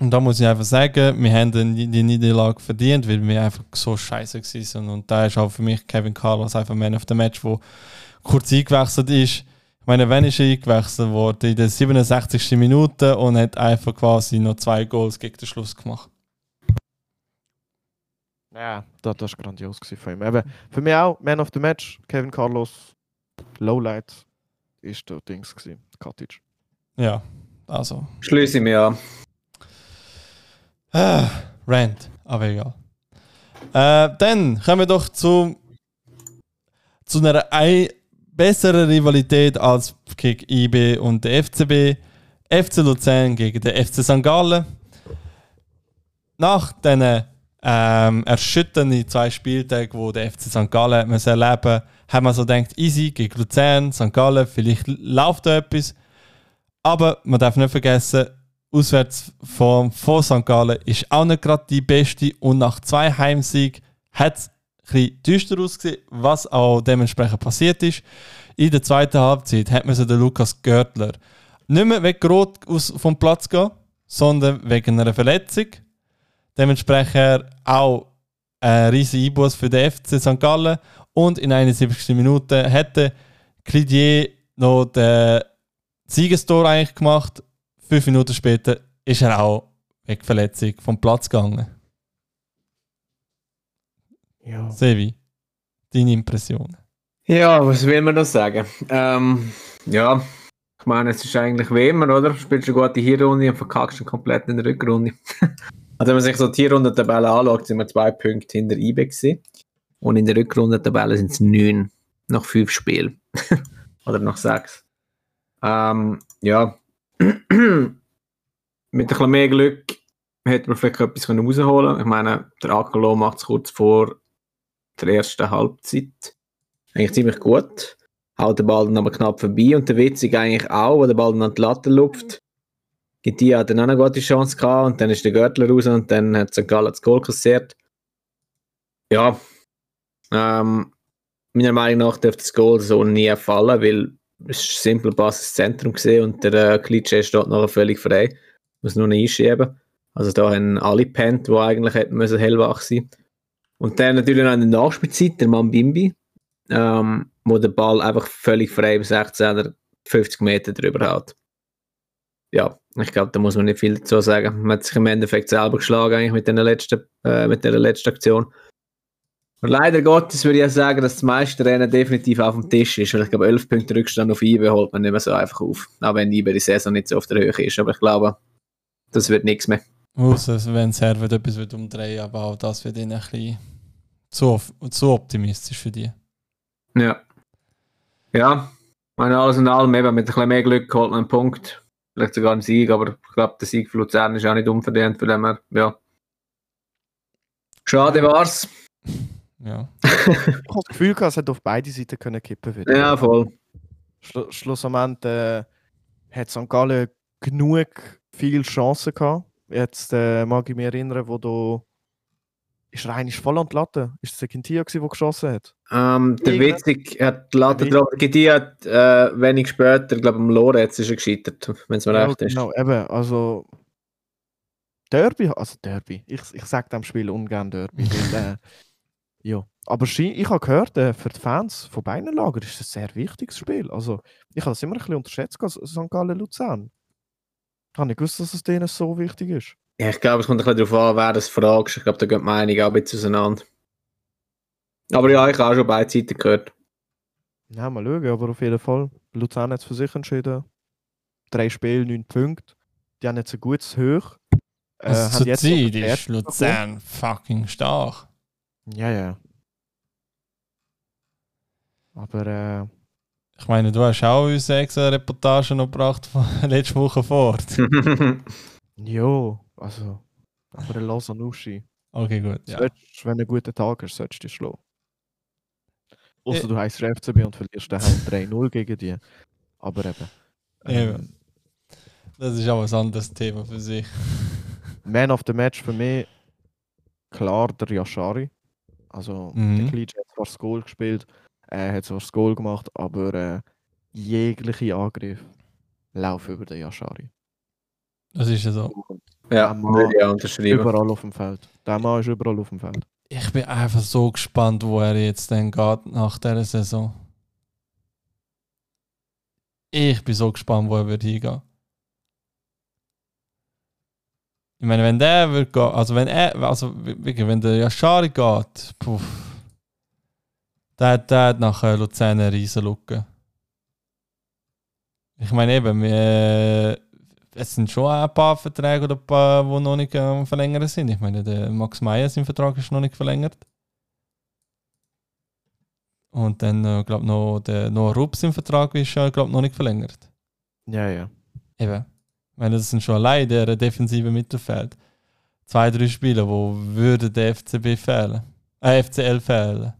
Speaker 1: Und da muss ich einfach sagen, wir haben die, die Niederlage verdient, weil wir einfach so scheiße waren. Und da ist auch für mich Kevin Carlos einfach Man of the Match, wo kurz eingewechselt ist. Meine, wenn ist er eingewechselt worden? In der 67. Minute und hat einfach quasi noch zwei Goals gegen den Schluss gemacht.
Speaker 2: Ja, das, das war grandios gewesen von ihm. Eben, für mich auch, Man of the Match, Kevin Carlos, Lowlight ist der Dings gewesen, Cottage.
Speaker 1: Ja, also.
Speaker 3: Schließe ich mir an.
Speaker 1: Ah, Rant, aber egal. Äh, dann kommen wir doch zu, zu einer besseren Rivalität als gegen IB und der FCB. FC Luzern gegen den FC St. Gallen. Nach diesen ähm, erschütternden zwei Spieltagen, wo der FC St. Gallen müssen erleben haben wir so gedacht, easy gegen Luzern, St. Gallen, vielleicht läuft da etwas. Aber man darf nicht vergessen, Auswärtsform von St. Gallen ist auch nicht gerade die beste und nach zwei Heimsiegen hat es bisschen düster ausgesehen, was auch dementsprechend passiert ist. In der zweiten Halbzeit hat man so den Lukas Görtler nicht mehr wegen Rot vom Platz gehen, sondern wegen einer Verletzung. Dementsprechend auch ein riesiger Einbuß für den FC St. Gallen und in 71 Minuten hätte Clidier noch den Siegestor eigentlich gemacht. Fünf Minuten später ist er auch wegen Verletzung vom Platz gegangen.
Speaker 2: Ja.
Speaker 1: Sevi, deine Impressionen?
Speaker 3: Ja, was will man noch sagen? Ähm, ja, ich meine, es ist eigentlich wie immer, oder? Du spielst eine gute Hinrunde und verkackst dann komplett in der Rückrunde. also wenn man sich so die Hinrundentabelle anschaut, sind wir zwei Punkte hinter IBE gewesen. Und in der Rückrundentabelle sind es neun nach fünf Spielen. oder nach sechs. Ähm, ja. Mit ein bisschen mehr Glück hätte man vielleicht etwas rausholen können. Ich meine, der Akolo macht es kurz vor der ersten Halbzeit eigentlich ziemlich gut. Haut den Ball dann aber knapp vorbei und der Witzig eigentlich auch, wo der Ball dann an die Latte lupft. Gitti hat dann auch eine gute Chance gehabt und dann ist der Görtler raus und dann hat St. Gallen das Goal kassiert. Ja, ähm, meiner Meinung nach dürfte das Goal so nie fallen, weil es ist ein simpler Pass ins Zentrum gesehen und der äh, Klitsche steht nachher völlig frei. Muss nur noch einschieben. Also da haben alle pennt, die eigentlich hätten müssen hellwach sein. Und dann natürlich noch in der Nachspielzeit, der Mann Bimbi, ähm, wo der Ball einfach völlig frei im 16er 50 Meter drüber hat. Ja, ich glaube, da muss man nicht viel dazu sagen. Man hat sich im Endeffekt selber geschlagen eigentlich mit, den letzten, äh, mit der letzten Aktion. Und leider Gottes würde ich sagen, dass das meiste Rennen definitiv auf dem Tisch ist, weil ich glaube, 11 Punkte Rückstand auf IBE holt man nicht mehr so einfach auf. Auch wenn IBE die Saison nicht so auf der Höhe ist. Aber ich glaube, das wird nichts mehr.
Speaker 1: Außer wenn Servet etwas wird umdrehen, aber auch das wird ihnen ein bisschen zu, zu optimistisch für die.
Speaker 3: Ja. Ja, meine, alles in allem, eben mit ein bisschen mehr Glück holt man einen Punkt. Vielleicht sogar einen Sieg, aber ich glaube, der Sieg für Luzern ist auch nicht unverdient, von dem her, ja. Schade war's.
Speaker 1: Ja.
Speaker 2: Ich habe das Gefühl, gehabt, es hätte auf beide Seiten können kippen wieder.
Speaker 3: Ja, voll.
Speaker 2: Schlu schlussendlich äh, hat St. Gallen genug viele Chancen gehabt. Jetzt äh, mag ich mich erinnern, wo du ist er eigentlich voll an die Latte? Ist es der Quintilla, gewesen, der geschossen hat?
Speaker 3: Ähm, der Witzig hat die Latte drauf. Die hat äh, wenig später, glaube ich, am Lorenz ist er gescheitert, wenn es mir
Speaker 2: Ja,
Speaker 3: recht ist.
Speaker 2: Genau, eben, also Derby, also Derby, ich, ich sage dem Spiel ungern Derby, weil, äh, ja, aber ich habe gehört, äh, für die Fans von beiden Lagern ist es ein sehr wichtiges Spiel, also ich habe das immer ein bisschen unterschätzt, St. Gallen-Luzern. Ich habe nicht gewusst, dass es denen so wichtig ist.
Speaker 3: Ja, ich glaube, es kommt ein bisschen darauf an, wer das fragst. Ich glaube, da geht die Meinung auch ein bisschen auseinander. Aber ja, ich habe auch schon beide Seiten gehört.
Speaker 2: Ja, mal schauen, aber auf jeden Fall. Luzern hat es für sich entschieden. Drei Spiele, neun Punkte. Die haben jetzt ein gutes Hoch. Äh,
Speaker 1: Also zur Zeit ist Luzern fucking stark.
Speaker 2: Ja, ja. Aber äh,
Speaker 1: Ich meine, du hast auch uns extra Reportage noch gebracht von letzter Woche fort.
Speaker 2: jo, also. Aber ein Lausanne-Uschi.
Speaker 1: Okay, gut. Ja.
Speaker 2: Solltest, wenn du einen guten Tag hast, solltest du dich schlagen. Außer
Speaker 1: Äh.
Speaker 2: du heißt FCB und verlierst daheim 3-0 gegen die. Aber eben. ähm,
Speaker 1: Eben. Das ist auch ein anderes Thema für sich.
Speaker 2: Man of the Match für mich klar der Yashari. Also
Speaker 1: Mhm.
Speaker 2: der Klitsch hat zwar das Goal gespielt, er hat zwar das Goal gemacht, aber äh, jegliche Angriff laufen über den Yashari.
Speaker 1: Das ist ja so.
Speaker 3: ja,
Speaker 2: Mann.
Speaker 3: auch unterschreiben.
Speaker 2: Überall auf dem Feld. Der Mann ist überall auf dem Feld.
Speaker 1: Ich bin einfach so gespannt, wo er jetzt dann geht nach dieser Saison. Ich bin so gespannt, wo er wird hingehen. Ich meine, wenn der wird gehen, also wenn er, also wirklich, wenn der Yashari geht, puff, der, hat- der hat nach äh, Luzern eine riesen Lücke. Ich meine eben, wir, es sind schon ein paar Verträge oder ein paar, die noch nicht ähm, verlängert sind. Ich meine, der Max Meyer, sein Vertrag ist noch nicht verlängert. Und dann, äh, glaube noch der Noah Rupp, sein Vertrag ist, äh, glaube noch nicht verlängert.
Speaker 2: Ja, ja.
Speaker 1: Eben. Ich meine, das sind schon allein der defensive Mittelfeld. Zwei, drei Spieler, wo würde der FCB fehlen. Äh, FCL fehlen.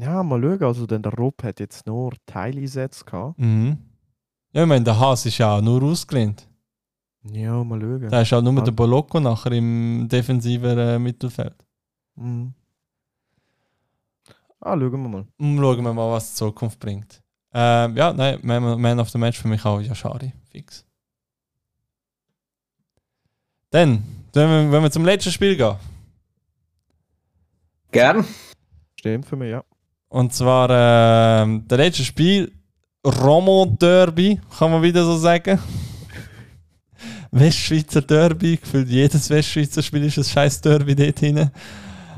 Speaker 2: Ja, mal schauen. Also, denn der Rob hat jetzt nur Teileinsätze gehabt.
Speaker 1: Mhm. Ja, ich meine, der Haas ist ja auch nur ausgelehnt.
Speaker 2: Ja, mal schauen.
Speaker 1: Da ist auch nur
Speaker 2: Ja.
Speaker 1: der Bolocco nachher im defensiven äh, Mittelfeld.
Speaker 2: Mhm. Ah, schauen wir mal.
Speaker 1: Mm, Schauen wir mal, was die Zukunft bringt. Ähm, ja, nein, Man, Man of the Match für mich auch Yashari. Fix. Dann, wenn wenn wir zum letzten Spiel gehen.
Speaker 3: Gern.
Speaker 2: Stimmt für mich, ja.
Speaker 1: Und zwar ähm, der letzte Spiel, Romo Derby, kann man wieder so sagen. Westschweizer Derby, gefühlt jedes Westschweizer Spiel ist ein scheiß Derby dort hinten.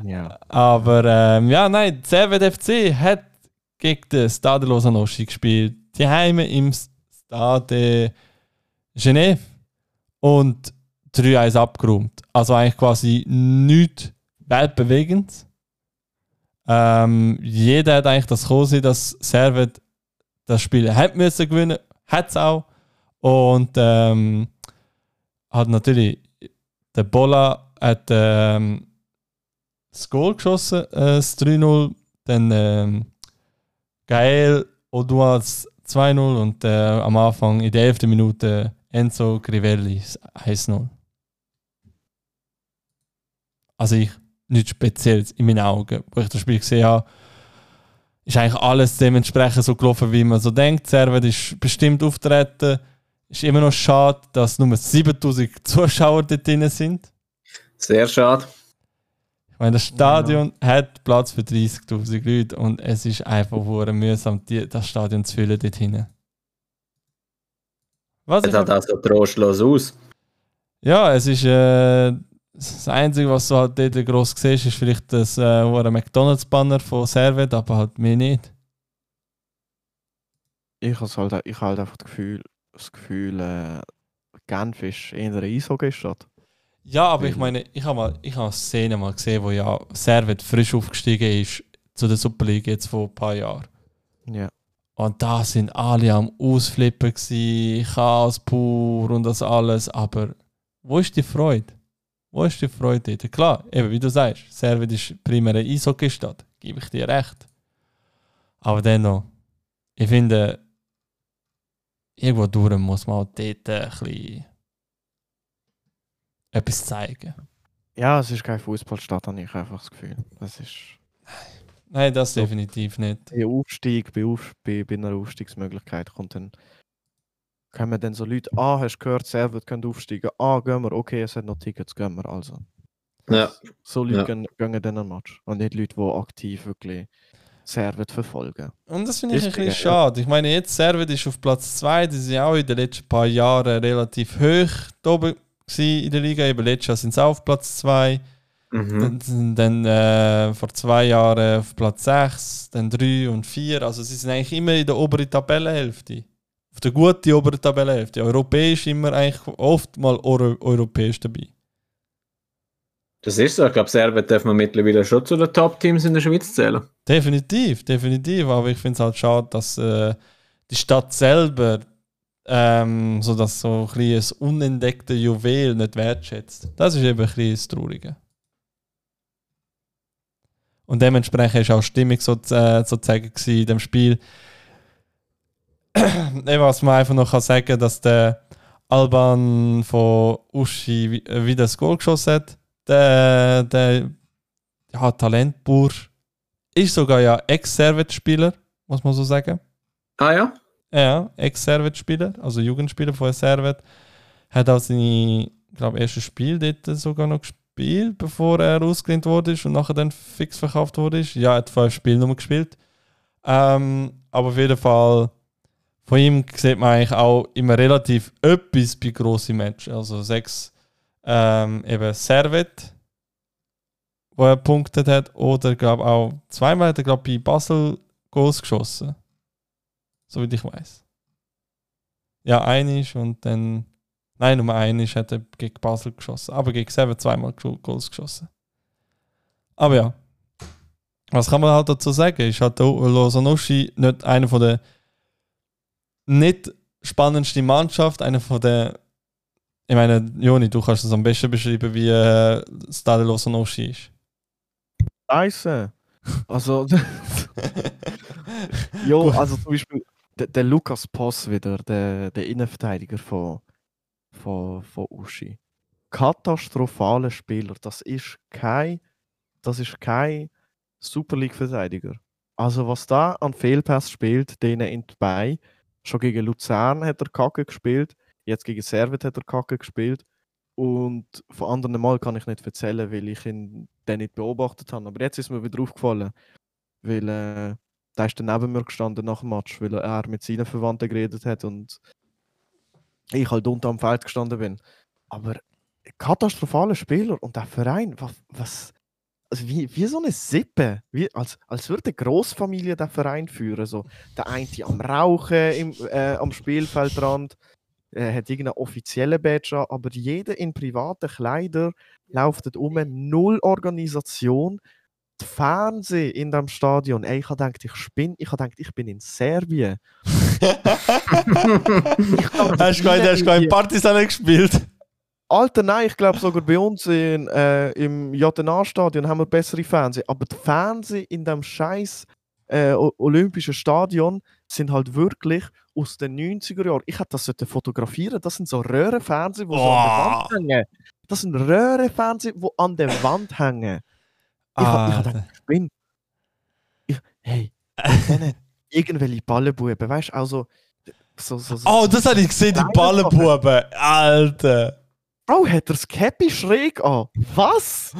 Speaker 2: Ja.
Speaker 1: Aber ähm, ja, nein, Servet FC hat gegen den Stade Lausanne gespielt. Die Heime im Stade Genève und 3-1 abgeräumt. Also eigentlich quasi nichts weltbewegendes. Ähm, jeder hat eigentlich das sehen, dass Servet das Spiel hat müssen gewinnen, hat es auch. Und ähm, hat natürlich der Bola hat ähm, das Goal geschossen, äh, das 3-0. Dann ähm, Gael Odua das 2-0 und äh, am Anfang in der 11. Minute Enzo Crivelli das 1-0. Also ich, nichts Spezielles in meinen Augen. Wo ich das Spiel gesehen habe, ist eigentlich alles dementsprechend so gelaufen, wie man so denkt. Servet ist bestimmt auftreten. Ist immer noch schade, dass nur 7000 Zuschauer dort drin sind.
Speaker 3: Sehr schade.
Speaker 1: Ich meine, das Stadion hat Platz für 30.000 Leute und es ist einfach mühsam, die, das Stadion zu füllen dort hinten. Was ich
Speaker 3: halt auch so trostlos aus.
Speaker 1: ja, es ist äh, das Einzige, was du halt dort gross siehst, ist vielleicht das äh, McDonalds-Banner von Servet, aber halt mehr nicht.
Speaker 2: Ich habe halt, ich halt einfach das Gefühl, das Gefühl äh, Genf ist eher eine Eishockey-Stadt.
Speaker 1: Ja, aber ich meine, ich habe mal, ich habe Szenen mal gesehen, wo ja Servet frisch aufgestiegen ist zu der Super League jetzt vor ein paar Jahren.
Speaker 2: Ja.
Speaker 1: Und da sind alle am Ausflippen gsi, Chaos pur und das alles. Aber wo ist die Freude? Wo ist die Freude dort? Klar, eben wie du sagst, Servet ist primär eine Eishockey-Stadt, gebe ich dir recht. Aber dennoch, ich finde, irgendwo durch muss man auch dort ein bisschen etwas zeigen.
Speaker 2: Ja, es ist keine Fußballstadt, habe ich einfach das Gefühl. Das ist
Speaker 1: Nein, das definitiv nicht.
Speaker 2: bei Aufstieg, bei, Auf, bei, bei einer Aufstiegsmöglichkeit kommt dann kommen dann so Leute, ah, hast du gehört, Servet können aufsteigen, ah, gehen wir, okay, es hat noch Tickets, gehen wir, also.
Speaker 3: Ja.
Speaker 2: So Leute
Speaker 3: Ja.
Speaker 2: gehen, gehen dann einen Match und nicht Leute, die aktiv wirklich Servet verfolgen.
Speaker 1: Und das finde ich ein
Speaker 2: Ist
Speaker 1: bisschen
Speaker 2: geil.
Speaker 1: schade. Ich meine, jetzt Servet ist auf Platz 2, die sind auch in den letzten paar Jahren relativ hoch da oben gewesen in der Liga. Eben letztes Jahr sind sie auch auf Platz 2.
Speaker 3: Mhm.
Speaker 1: Dann, sind dann äh, vor zwei Jahren auf Platz 6, dann 3 und 4. Also sie sind eigentlich immer in der oberen Tabellenhälfte. Auf der guten oberen Tabellenhälfte. Europäisch immer eigentlich oft mal euro europäisch dabei.
Speaker 3: Das ist so. Ich glaube, Serbien darf man mittlerweile schon zu den Top-Teams in der Schweiz zählen.
Speaker 1: Definitiv, definitiv. Aber ich finde es halt schade, dass äh, die Stadt selber ähm, so das so ein kleines unentdeckte Juwel nicht wertschätzt. Das ist eben ein bisschen das Traurige. Und dementsprechend ist auch Stimmung so, äh, sozusagen in dem Spiel. Was man einfach noch sagen kann, dass der Alban von Uschi äh, wieder das Goal geschossen hat. Der, der ja, Talentbur ist sogar ja Ex-Servet-Spieler, muss man so sagen.
Speaker 3: Ah ja?
Speaker 1: Ja, Ex-Servet-Spieler, also Jugendspieler von Servet. Hat auch seine, glaube erstes Spiel dort sogar noch gespielt, bevor er ausgelehnt wurde und nachher dann fix verkauft wurde. Ja, er hat fünf Spiele nur gespielt. Ähm, aber auf jeden Fall, von ihm sieht man eigentlich auch immer relativ etwas bei grossen Matches. Also sechs ähm, eben Servet, wo er punktet hat, oder glaube auch zweimal hat er glaube bei Basel Goals geschossen. Soweit ich weiß. Ja, einig und dann. Nein, Nummer einig hat er gegen Basel geschossen. Aber gegen Seven zweimal Go- Goals geschossen. Aber ja. Was kann man halt dazu sagen? Ist halt Losanoschi nicht einer von der nicht spannendsten Mannschaft, einer von der. Ich meine, Joni, du kannst es am besten beschreiben, wie äh, Stade Losanoschi ist.
Speaker 2: Scheiße. Also, jo, also zum Beispiel der, der Lukas Poss wieder, der, der Innenverteidiger von, von, von Uschi. Katastrophaler Spieler. Das ist kein, das ist kein Super League-Verteidiger. Also was da an Fehlpass spielt, denen in die Beine. Schon gegen Luzern hat er Kacke gespielt, jetzt gegen Servet hat er Kacke gespielt. Und von anderen Mal kann ich nicht erzählen, weil ich ihn dann nicht beobachtet habe. Aber jetzt ist mir wieder aufgefallen, weil äh, da ist dann neben mir gestanden nach dem Match, weil er mit seinen Verwandten geredet hat und ich halt unter am Feld gestanden bin. Aber katastrophaler Spieler und der Verein, was, was also wie, wie so eine Sippe, wie, als, als würde Großfamilie den Verein führen. So, der eine am Rauchen im, äh, am Spielfeldrand, äh, hat irgendeinen offiziellen Badge an, aber jeder in privaten Kleidern läuft um, null Organisation. Die Fernsehen in dem Stadion, ey, ich habe gedacht, ich spinne, ich habe gedacht, ich bin in Serbien.
Speaker 1: Hast du in Partisan gespielt?
Speaker 2: Alter, nein, ich glaube sogar bei uns in, äh, im JNA-Stadion haben wir bessere Fernsehen. Aber die Fernsehen in dem scheiß äh, Olympischen Stadion sind halt wirklich aus den 90er Jahren. Ich hätte das fotografieren. Das sind so Röhrenfernsehen, die so an der Wand hängen. Das sind Röhrenfernsehen, die an der Wand hängen. Ich hab, ich hab gedacht, ich bin. Ich, hey, irgendwelche Ballenbuben, weißt du, also. So, so, so,
Speaker 1: Oh, das habe ich gesehen, die Ballenbuben. Alter.
Speaker 2: Bro, hat er das Cappy schräg an? Was?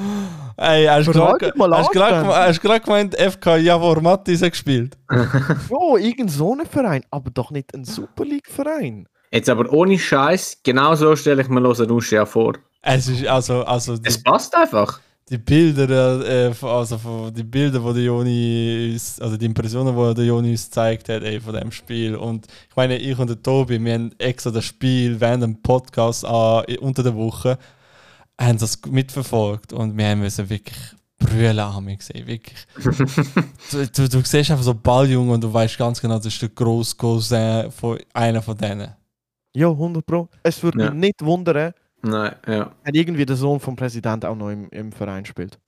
Speaker 1: Ey, hast du gerade gemeint, FK Javor Mattis hat gespielt?
Speaker 2: Jo, irgend so ein Verein, aber doch nicht ein Super League-Verein.
Speaker 3: Jetzt aber ohne Scheiß, genau so stelle ich mir Losanuschi ja vor.
Speaker 1: Es ist also, also
Speaker 3: Es passt einfach.
Speaker 1: Die Bilder, äh, also die Bilder, wo der Joni, uns, also die Impressionen, die der Joni uns gezeigt hat, ey, von dem Spiel. Und ich meine, ich und der Tobi, wir haben extra das Spiel während dem Podcast an, unter der Woche, haben das mitverfolgt und wir haben müssen wirklich brüllen haben wir gesehen, wirklich. du, du, du siehst einfach so Balljungen und du weißt ganz genau, das ist der Grosscousin von einer von denen.
Speaker 2: Ja, 100 Pro. Es würde
Speaker 3: Ja.
Speaker 2: mich nicht wundern,
Speaker 3: Nein, ja.
Speaker 2: wenn irgendwie der Sohn vom Präsident auch noch im, im Verein spielt.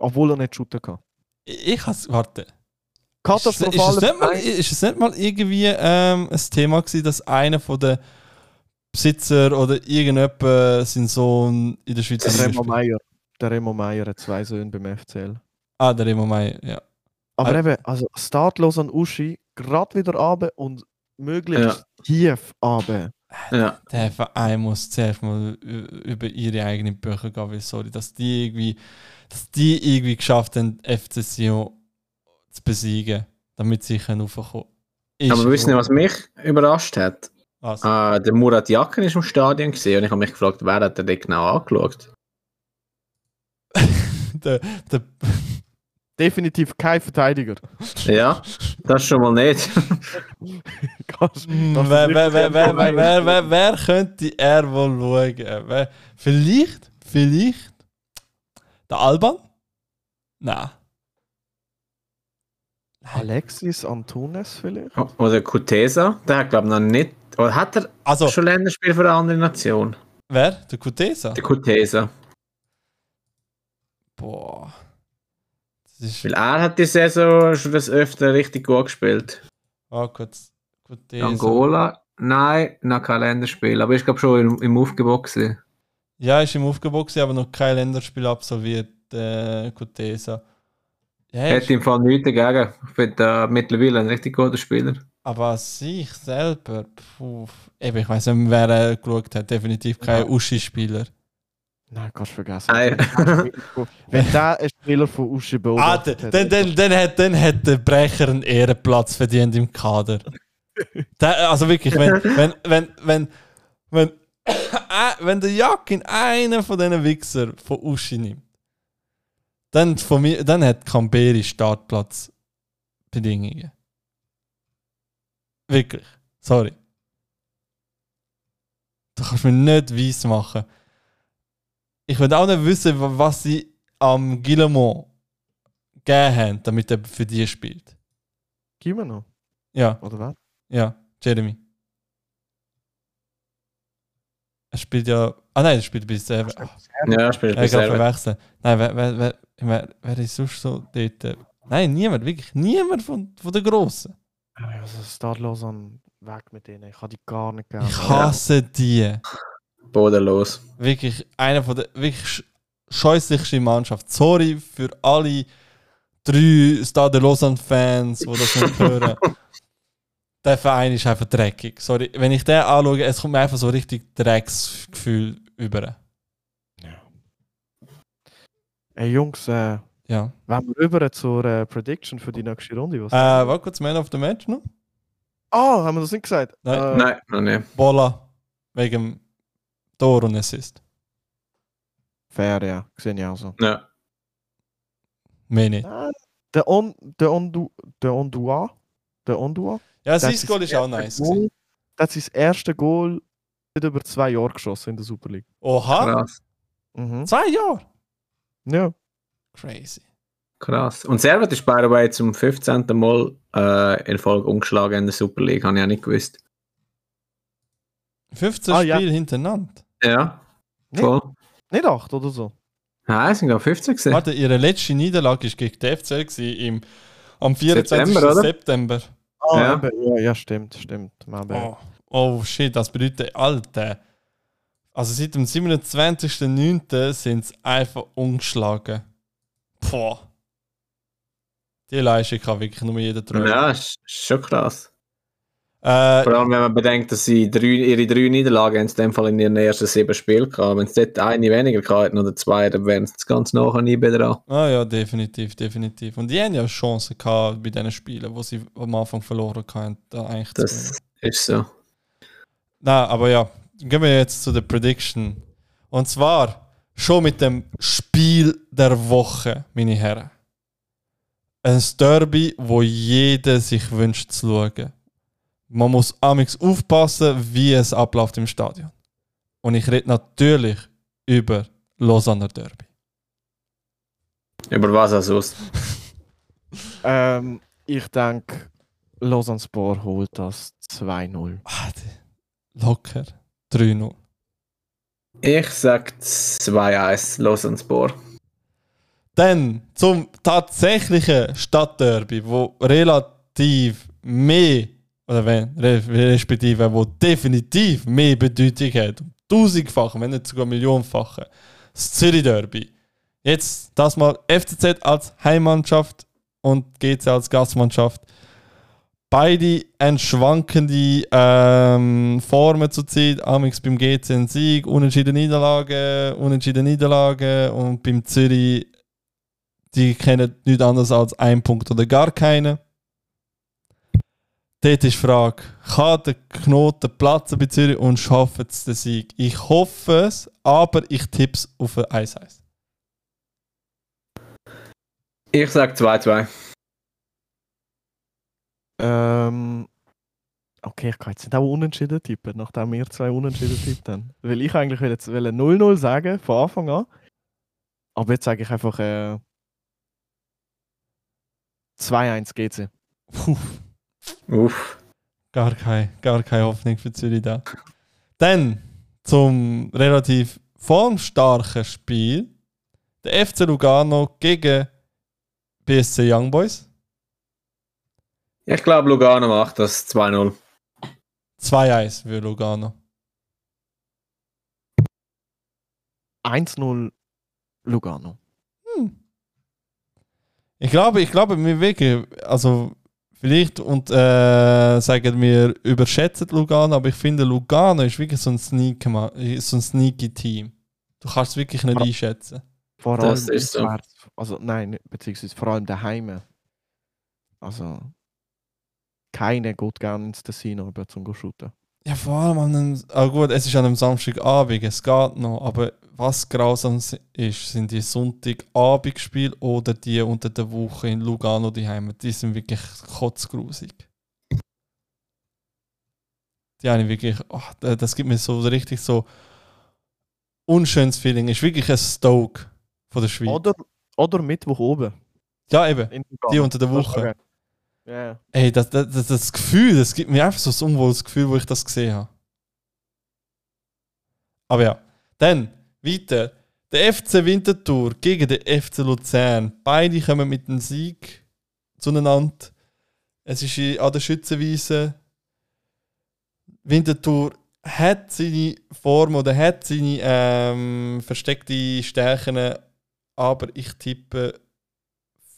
Speaker 2: Obwohl er nicht shooten kann.
Speaker 1: Ich, has, warte. Ist, ist,
Speaker 2: Katastrophale
Speaker 1: es nicht mal,
Speaker 2: Verein.
Speaker 1: ist es nicht mal irgendwie ähm, ein Thema gewesen, dass einer von den Besitzer oder irgendjemand seinen Sohn in der Schweiz
Speaker 2: Der Remo? Meier. Der Remo Meier hat zwei Söhne beim FCL.
Speaker 1: Ah, der Remo Meier, ja.
Speaker 2: Aber
Speaker 1: Ah.
Speaker 2: eben, also startlos an Uschi, gerade wieder runter und möglichst tief runter.
Speaker 3: Ja.
Speaker 1: Der Verein muss zuerst mal über ihre eigenen Bücher gehen, weil, sorry, dass die irgendwie, dass die irgendwie geschafft haben, FC Sion zu besiegen, damit sie können raufkommen. Ist
Speaker 3: Aber wisst ihr, was mich überrascht hat?
Speaker 1: was?
Speaker 3: Ah, der Murat Yakin ist im Stadion gesehen und ich habe mich gefragt, wer hat er den genau angeschaut?
Speaker 1: der, der,
Speaker 2: Definitiv kein Verteidiger.
Speaker 3: Ja, das schon mal nicht.
Speaker 1: Hm, wer, wer, könnte er wohl schauen? Wer, vielleicht, vielleicht Der Alban? Nein.
Speaker 2: Alexis Antunes vielleicht?
Speaker 3: Oder Kutesa, der hat glaube ich noch nicht. Oder hat er
Speaker 1: Also,
Speaker 3: schon Länderspiel für eine andere Nation?
Speaker 1: wer? Der Kutesa?
Speaker 3: Der Kutesa.
Speaker 1: Boah.
Speaker 3: Weil er hat die Saison schon das öfter richtig gut gespielt.
Speaker 1: Oh, kurz. Kutesa.
Speaker 3: Angola? Nein, noch kein Länderspiel. Aber ich glaube schon im, im Aufgebot gewesen.
Speaker 1: Ja, ist im Aufgebot, aber noch kein Länderspiel absolviert. Äh, Kutesa. Ja,
Speaker 3: Hätte im Fall nichts dagegen. Ich finde äh, mittlerweile ein richtig guter Spieler.
Speaker 1: aber sich selber. Puh. Eben, ich weiß nicht, wer er geschaut hat. Definitiv kein
Speaker 2: Ja.
Speaker 1: Uschi-Spieler.
Speaker 2: Nein, kannst vergessen.
Speaker 3: Nein.
Speaker 2: Wenn der ein Spieler von Uschi
Speaker 1: Ah,
Speaker 2: beobachtet
Speaker 1: d- dann, dann, dann, hat, dann hat der Brecher einen Ehrenplatz verdient im Kader. Der, also wirklich, wenn, wenn, wenn, wenn, wenn, äh, wenn der Jakin einen von diesen Wichser von Uschi nimmt, dann, von mir, dann hat Camberi Startplatzbedingungen. Wirklich. Sorry. Du kannst mir nicht weiss machen. Ich will auch nicht wissen, wa- was sie am Guillemot gegeben haben, damit er für die spielt.
Speaker 2: Gib mir noch,
Speaker 1: Ja,
Speaker 2: oder was?
Speaker 1: ja, Jeremy. Er spielt ja. Ah nein, er spielt bis. Äh,
Speaker 3: Ja, spielt
Speaker 1: er
Speaker 3: bei
Speaker 1: kann
Speaker 3: selber.
Speaker 1: verwechseln. Nein, wer, wer, wer, wer, wer ist sonst so dort? äh, Nein, niemand, wirklich niemand von, von den Grossen.
Speaker 2: Also startlos an weg mit denen. Ich kann die gar nicht gerne.
Speaker 1: Ich hasse die.
Speaker 3: Bodenlos.
Speaker 1: Wirklich einer von der wirklich sch- scheußlichsten Mannschaft. Sorry für alle drei Stade Lausanne-Fans, die das nicht hören. Der Verein ist einfach dreckig. Sorry, wenn ich den anschaue, es kommt mir einfach so richtig Drecksgefühl über.
Speaker 2: Ey Jungs, äh,
Speaker 1: Ja.
Speaker 2: wenn wir rüber zur äh, Prediction für die nächste Runde. Was
Speaker 1: Äh, warte kurz, Man of the Match noch?
Speaker 2: Ah, haben wir das nicht gesagt?
Speaker 1: Nein.
Speaker 2: Äh,
Speaker 3: Nein, noch nicht.
Speaker 1: Bola. Wegen Tor und Assist.
Speaker 2: Fair, ja. Sehe ich auch so.
Speaker 3: Ja.
Speaker 1: Mehr nicht.
Speaker 2: Ah, Der On, der Ondu, der Ondua, der Ondua.
Speaker 1: Ja,
Speaker 2: das
Speaker 1: sein
Speaker 2: ist
Speaker 1: Goal ist auch nice.
Speaker 2: Goal. Das ist das erste Goal seit über zwei Jahren geschossen in der Super League.
Speaker 1: Oha,
Speaker 3: Krass.
Speaker 2: Mhm.
Speaker 1: zwei Jahre.
Speaker 2: Ja.
Speaker 1: Crazy.
Speaker 3: Krass. Und Servet ist by the way zum 15. Mal äh, in Folge umgeschlagen in der Super League. Habe ich auch nicht gewusst.
Speaker 1: 15
Speaker 2: Ah, ja.
Speaker 1: Spiele hintereinander.
Speaker 3: Ja.
Speaker 2: Nee.
Speaker 3: Voll.
Speaker 2: Nicht acht oder so.
Speaker 3: Nein, es sind gerade 15 gewesen.
Speaker 1: Warte, ihre letzte Niederlage war gegen die FCL gewesen im, am 24.
Speaker 3: September, oder?
Speaker 1: September.
Speaker 2: Ah,
Speaker 3: Ja.
Speaker 2: ja, ja, stimmt, stimmt.
Speaker 1: Oh, oh shit, das bedeutet, Alter. Also seit dem 27.09. sind sie einfach ungeschlagen. Boah. Die Leistung kann wirklich nur jeder träumen.
Speaker 3: Ja, ist schon krass.
Speaker 1: Äh,
Speaker 3: Vor allem, wenn man bedenkt, dass sie drei, ihre drei Niederlagen in dem Fall in ihren ersten sieben Spielen hatten. Wenn sie dort eine weniger gehabt oder zwei, dann wären sie das ganz nachher nie wieder dran.
Speaker 1: ah ja, definitiv, definitiv. Und die haben ja Chancen gehabt bei diesen Spielen, wo sie am Anfang verloren haben, da eigentlich.
Speaker 3: Das ist so.
Speaker 1: Na, aber ja, gehen wir jetzt zu der Prediction. Und zwar schon mit dem Spiel der Woche, meine Herren. Ein Derby, wo jeder sich wünscht zu schauen. Man muss amix aufpassen, wie es abläuft im Stadion. Und ich rede natürlich über Lausanne Derby.
Speaker 3: Über was auch sonst.
Speaker 2: Ähm, ich denke, Lausanne Sport holt das 2-0.
Speaker 1: Ah, die- Locker 3-0.
Speaker 3: Ich sag 2-1 Lausanne-Spor.
Speaker 1: Dann zum tatsächlichen Stadtderby, wo relativ mehr, oder wenn, re- respektive, wo definitiv mehr Bedeutung hat. Tausendfach, wenn nicht sogar millionenfache. Das Zürich Derby. Jetzt das mal FCZ als Heimmannschaft und GC als Gastmannschaft. Beide eine schwankende ähm, Formen zu ziehen. Amix beim GC ein Sieg, unentschieden Niederlage, unentschieden Niederlage und beim Zürich die kennen nichts anderes als ein Punkt oder gar keine. Dort ist die Frage, kann der Knoten platzen bei Zürich und schaffen es den Sieg? Ich hoffe es, aber ich tippe es auf ein 1-1.
Speaker 3: Ich sag 2-2.
Speaker 2: Ähm, okay, ich kann jetzt nicht auch unentschieden tippen, nachdem wir zwei unentschieden tippt haben. Weil ich eigentlich will jetzt will 0-0 sagen, von Anfang an. Aber jetzt sage ich einfach äh, 2-1 GC.
Speaker 1: Puh,
Speaker 3: Uff.
Speaker 1: gar, keine, gar keine Hoffnung für Zürich da. Dann zum relativ formstarken Spiel. Der FC Lugano gegen BSC Young Boys.
Speaker 3: Ich glaube, Lugano macht das 2-0.
Speaker 1: 2-1 für Lugano.
Speaker 2: 1-0 Lugano.
Speaker 1: Ich glaube, ich glaube, wir wirklich, also vielleicht und äh, sagen wir überschätzen Lugano, aber ich finde Lugano ist wirklich so ein sneaky, Ma- so ein sneaky Team. Du kannst es wirklich nicht einschätzen.
Speaker 2: Vor
Speaker 3: Das
Speaker 2: allem
Speaker 3: ist so.
Speaker 2: Also nein, beziehungsweise vor allem daheim. Also keiner geht gerne ins Casino über zum shooten.
Speaker 1: Ja, vor allem an einem, ah gut, es ist an einem Samstagabend, es geht noch, aber was grausam ist, sind die Sonntagabendspiele oder die unter der Woche in Lugano die Heime. Die sind wirklich kotzgrusig. Die habe ich wirklich, ach, da- das gibt mir so richtig so unschönes Feeling. Ist wirklich ein Stoke von der Schweiz.
Speaker 2: Oder, oder Mittwoch oben.
Speaker 1: ja, eben. Die unter der Woche.
Speaker 2: okay. Ja.
Speaker 1: Ey, das, das, das, das Gefühl, das gibt mir einfach so ein unwohles Gefühl, wo ich das gesehen habe. Aber ja, dann weiter. Der FC Winterthur gegen den FC Luzern. Beide kommen mit einem Sieg zueinander. Es ist an der Schützenwiese. Winterthur hat seine Form oder hat seine ähm, versteckte Stärken, aber ich tippe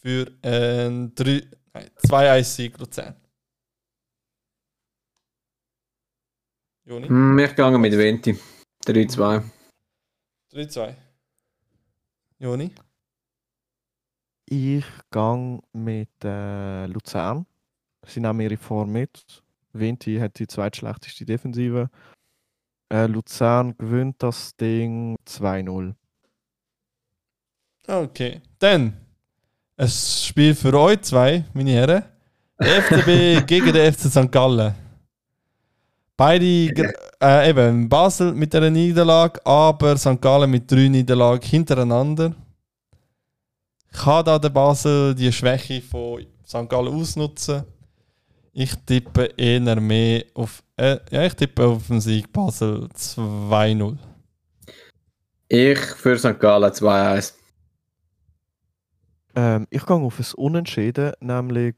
Speaker 1: für ein 3, Nein, 2-1-Sieg Luzern. Joni?
Speaker 3: Hm, ich gehe mit Venti. 3-2.
Speaker 1: 3-2. Joni?
Speaker 2: Ich gehe mit äh, Luzern. Sie nehmen ihre Form mit. Vinti hat die zweitschlechteste Defensive. Äh, Luzern gewinnt das Ding 2-0.
Speaker 1: Okay. Dann ein Spiel für euch zwei, meine Herren. Der FCB gegen den FC St. Gallen. Beide äh, eben Basel mit einer Niederlage, aber St. Gallen mit drei Niederlagen hintereinander. Kann da der Basel die Schwäche von St. Gallen ausnutzen? Ich tippe eher mehr auf, äh, ja, ich tippe auf den Sieg Basel 2-0.
Speaker 3: Ich für St. Gallen 2-1.
Speaker 2: Ähm, ich gehe auf ein Unentschieden, nämlich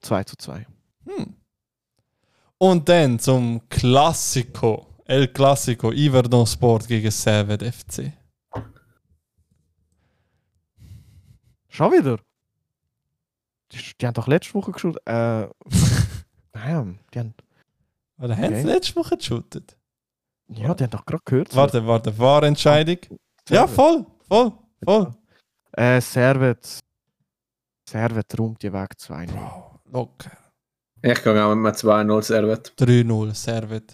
Speaker 2: 2 zu 2.
Speaker 1: Hm. Und dann zum Classico. El Classico, Iverdon Sport gegen Servet FC.
Speaker 2: Schon wieder? Die, die haben doch letzte Woche geschaut. Äh, nein, die haben,
Speaker 1: Oder haben sie
Speaker 2: Okay.
Speaker 1: letzte Woche geshootet?
Speaker 2: ja, die haben doch gerade gehört.
Speaker 1: Warte, warte, Wahrentscheidung. Ja, voll, voll, voll.
Speaker 2: Äh, Servet. Servet räumt die Weg 2
Speaker 1: Bro, locker.
Speaker 3: Ich gehe auch mit 2-0 Servet.
Speaker 1: 3-0, Servet.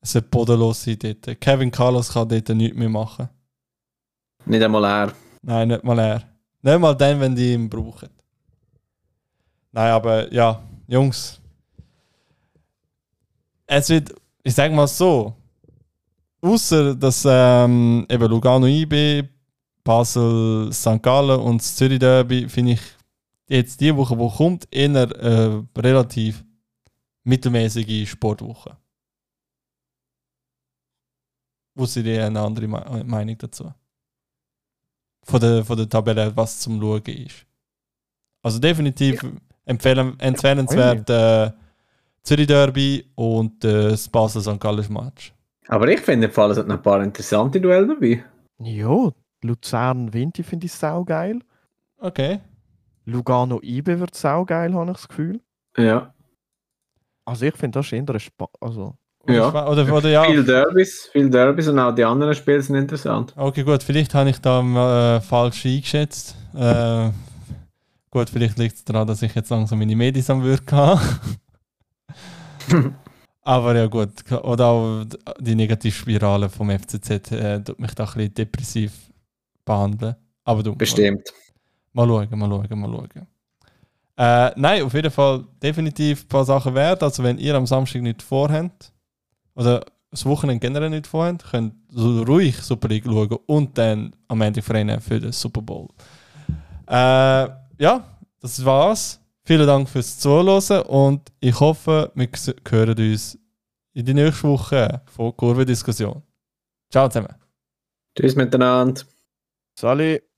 Speaker 1: Es wird bodenlos sein dort. Kevin Carlos kann dort nichts mehr machen.
Speaker 3: Nicht einmal er.
Speaker 1: Nein, nicht mal er. Nicht mal dann, wenn die ihn brauchen. Nein, aber ja, Jungs. Es wird, ich sag mal so, außer dass ähm, eben Lugano IB, Basel, St. Gallen und das Zürich Derby, finde ich jetzt die Woche, die kommt, eher äh, relativ mittelmäßige Sportwoche. Wo sie dir eine andere Me- Meinung dazu? Von der, von der Tabelle, was zum Schauen ist. Also definitiv empfehlen, empfehlenswert äh, Zürich Derby und äh, das Basel St. Gallen Match.
Speaker 3: Aber ich finde, im Fall, es hat noch ein paar interessante Duelle dabei.
Speaker 2: Ja, Luzern Vinti finde ich saugeil.
Speaker 1: Okay.
Speaker 2: Lugano IB wird saugeil, habe ich das Gefühl.
Speaker 3: Ja.
Speaker 2: Also ich finde das ist eher ein Spa also
Speaker 3: Ja.
Speaker 1: Oder, oder, oder ja.
Speaker 3: Viel Derbys, viel Derbys und auch die anderen Spiele sind interessant.
Speaker 1: Okay, gut, vielleicht habe ich da äh, falsch eingeschätzt. Äh, gut, vielleicht liegt es daran, dass ich jetzt langsam meine Medis am Wirken habe. Aber ja gut, oder auch die Negativspirale vom FCZ äh, tut mich da ein bisschen depressiv behandeln. Aber du,
Speaker 3: Bestimmt.
Speaker 1: Mal schauen, mal schauen, mal schauen. Äh, nein, auf jeden Fall definitiv ein paar Sachen wert. Also wenn ihr am Samstag nicht vorhabt, oder das Wochenende generell nicht vorhaben, können so ruhig Super League schauen und dann am Ende Vereine für den Super Bowl. Äh, ja, das war's. Vielen Dank fürs Zuhören und ich hoffe, wir hören uns in die nächste Woche von Kurve Diskussion. Ciao zusammen.
Speaker 3: Tschüss miteinander.
Speaker 2: Salut.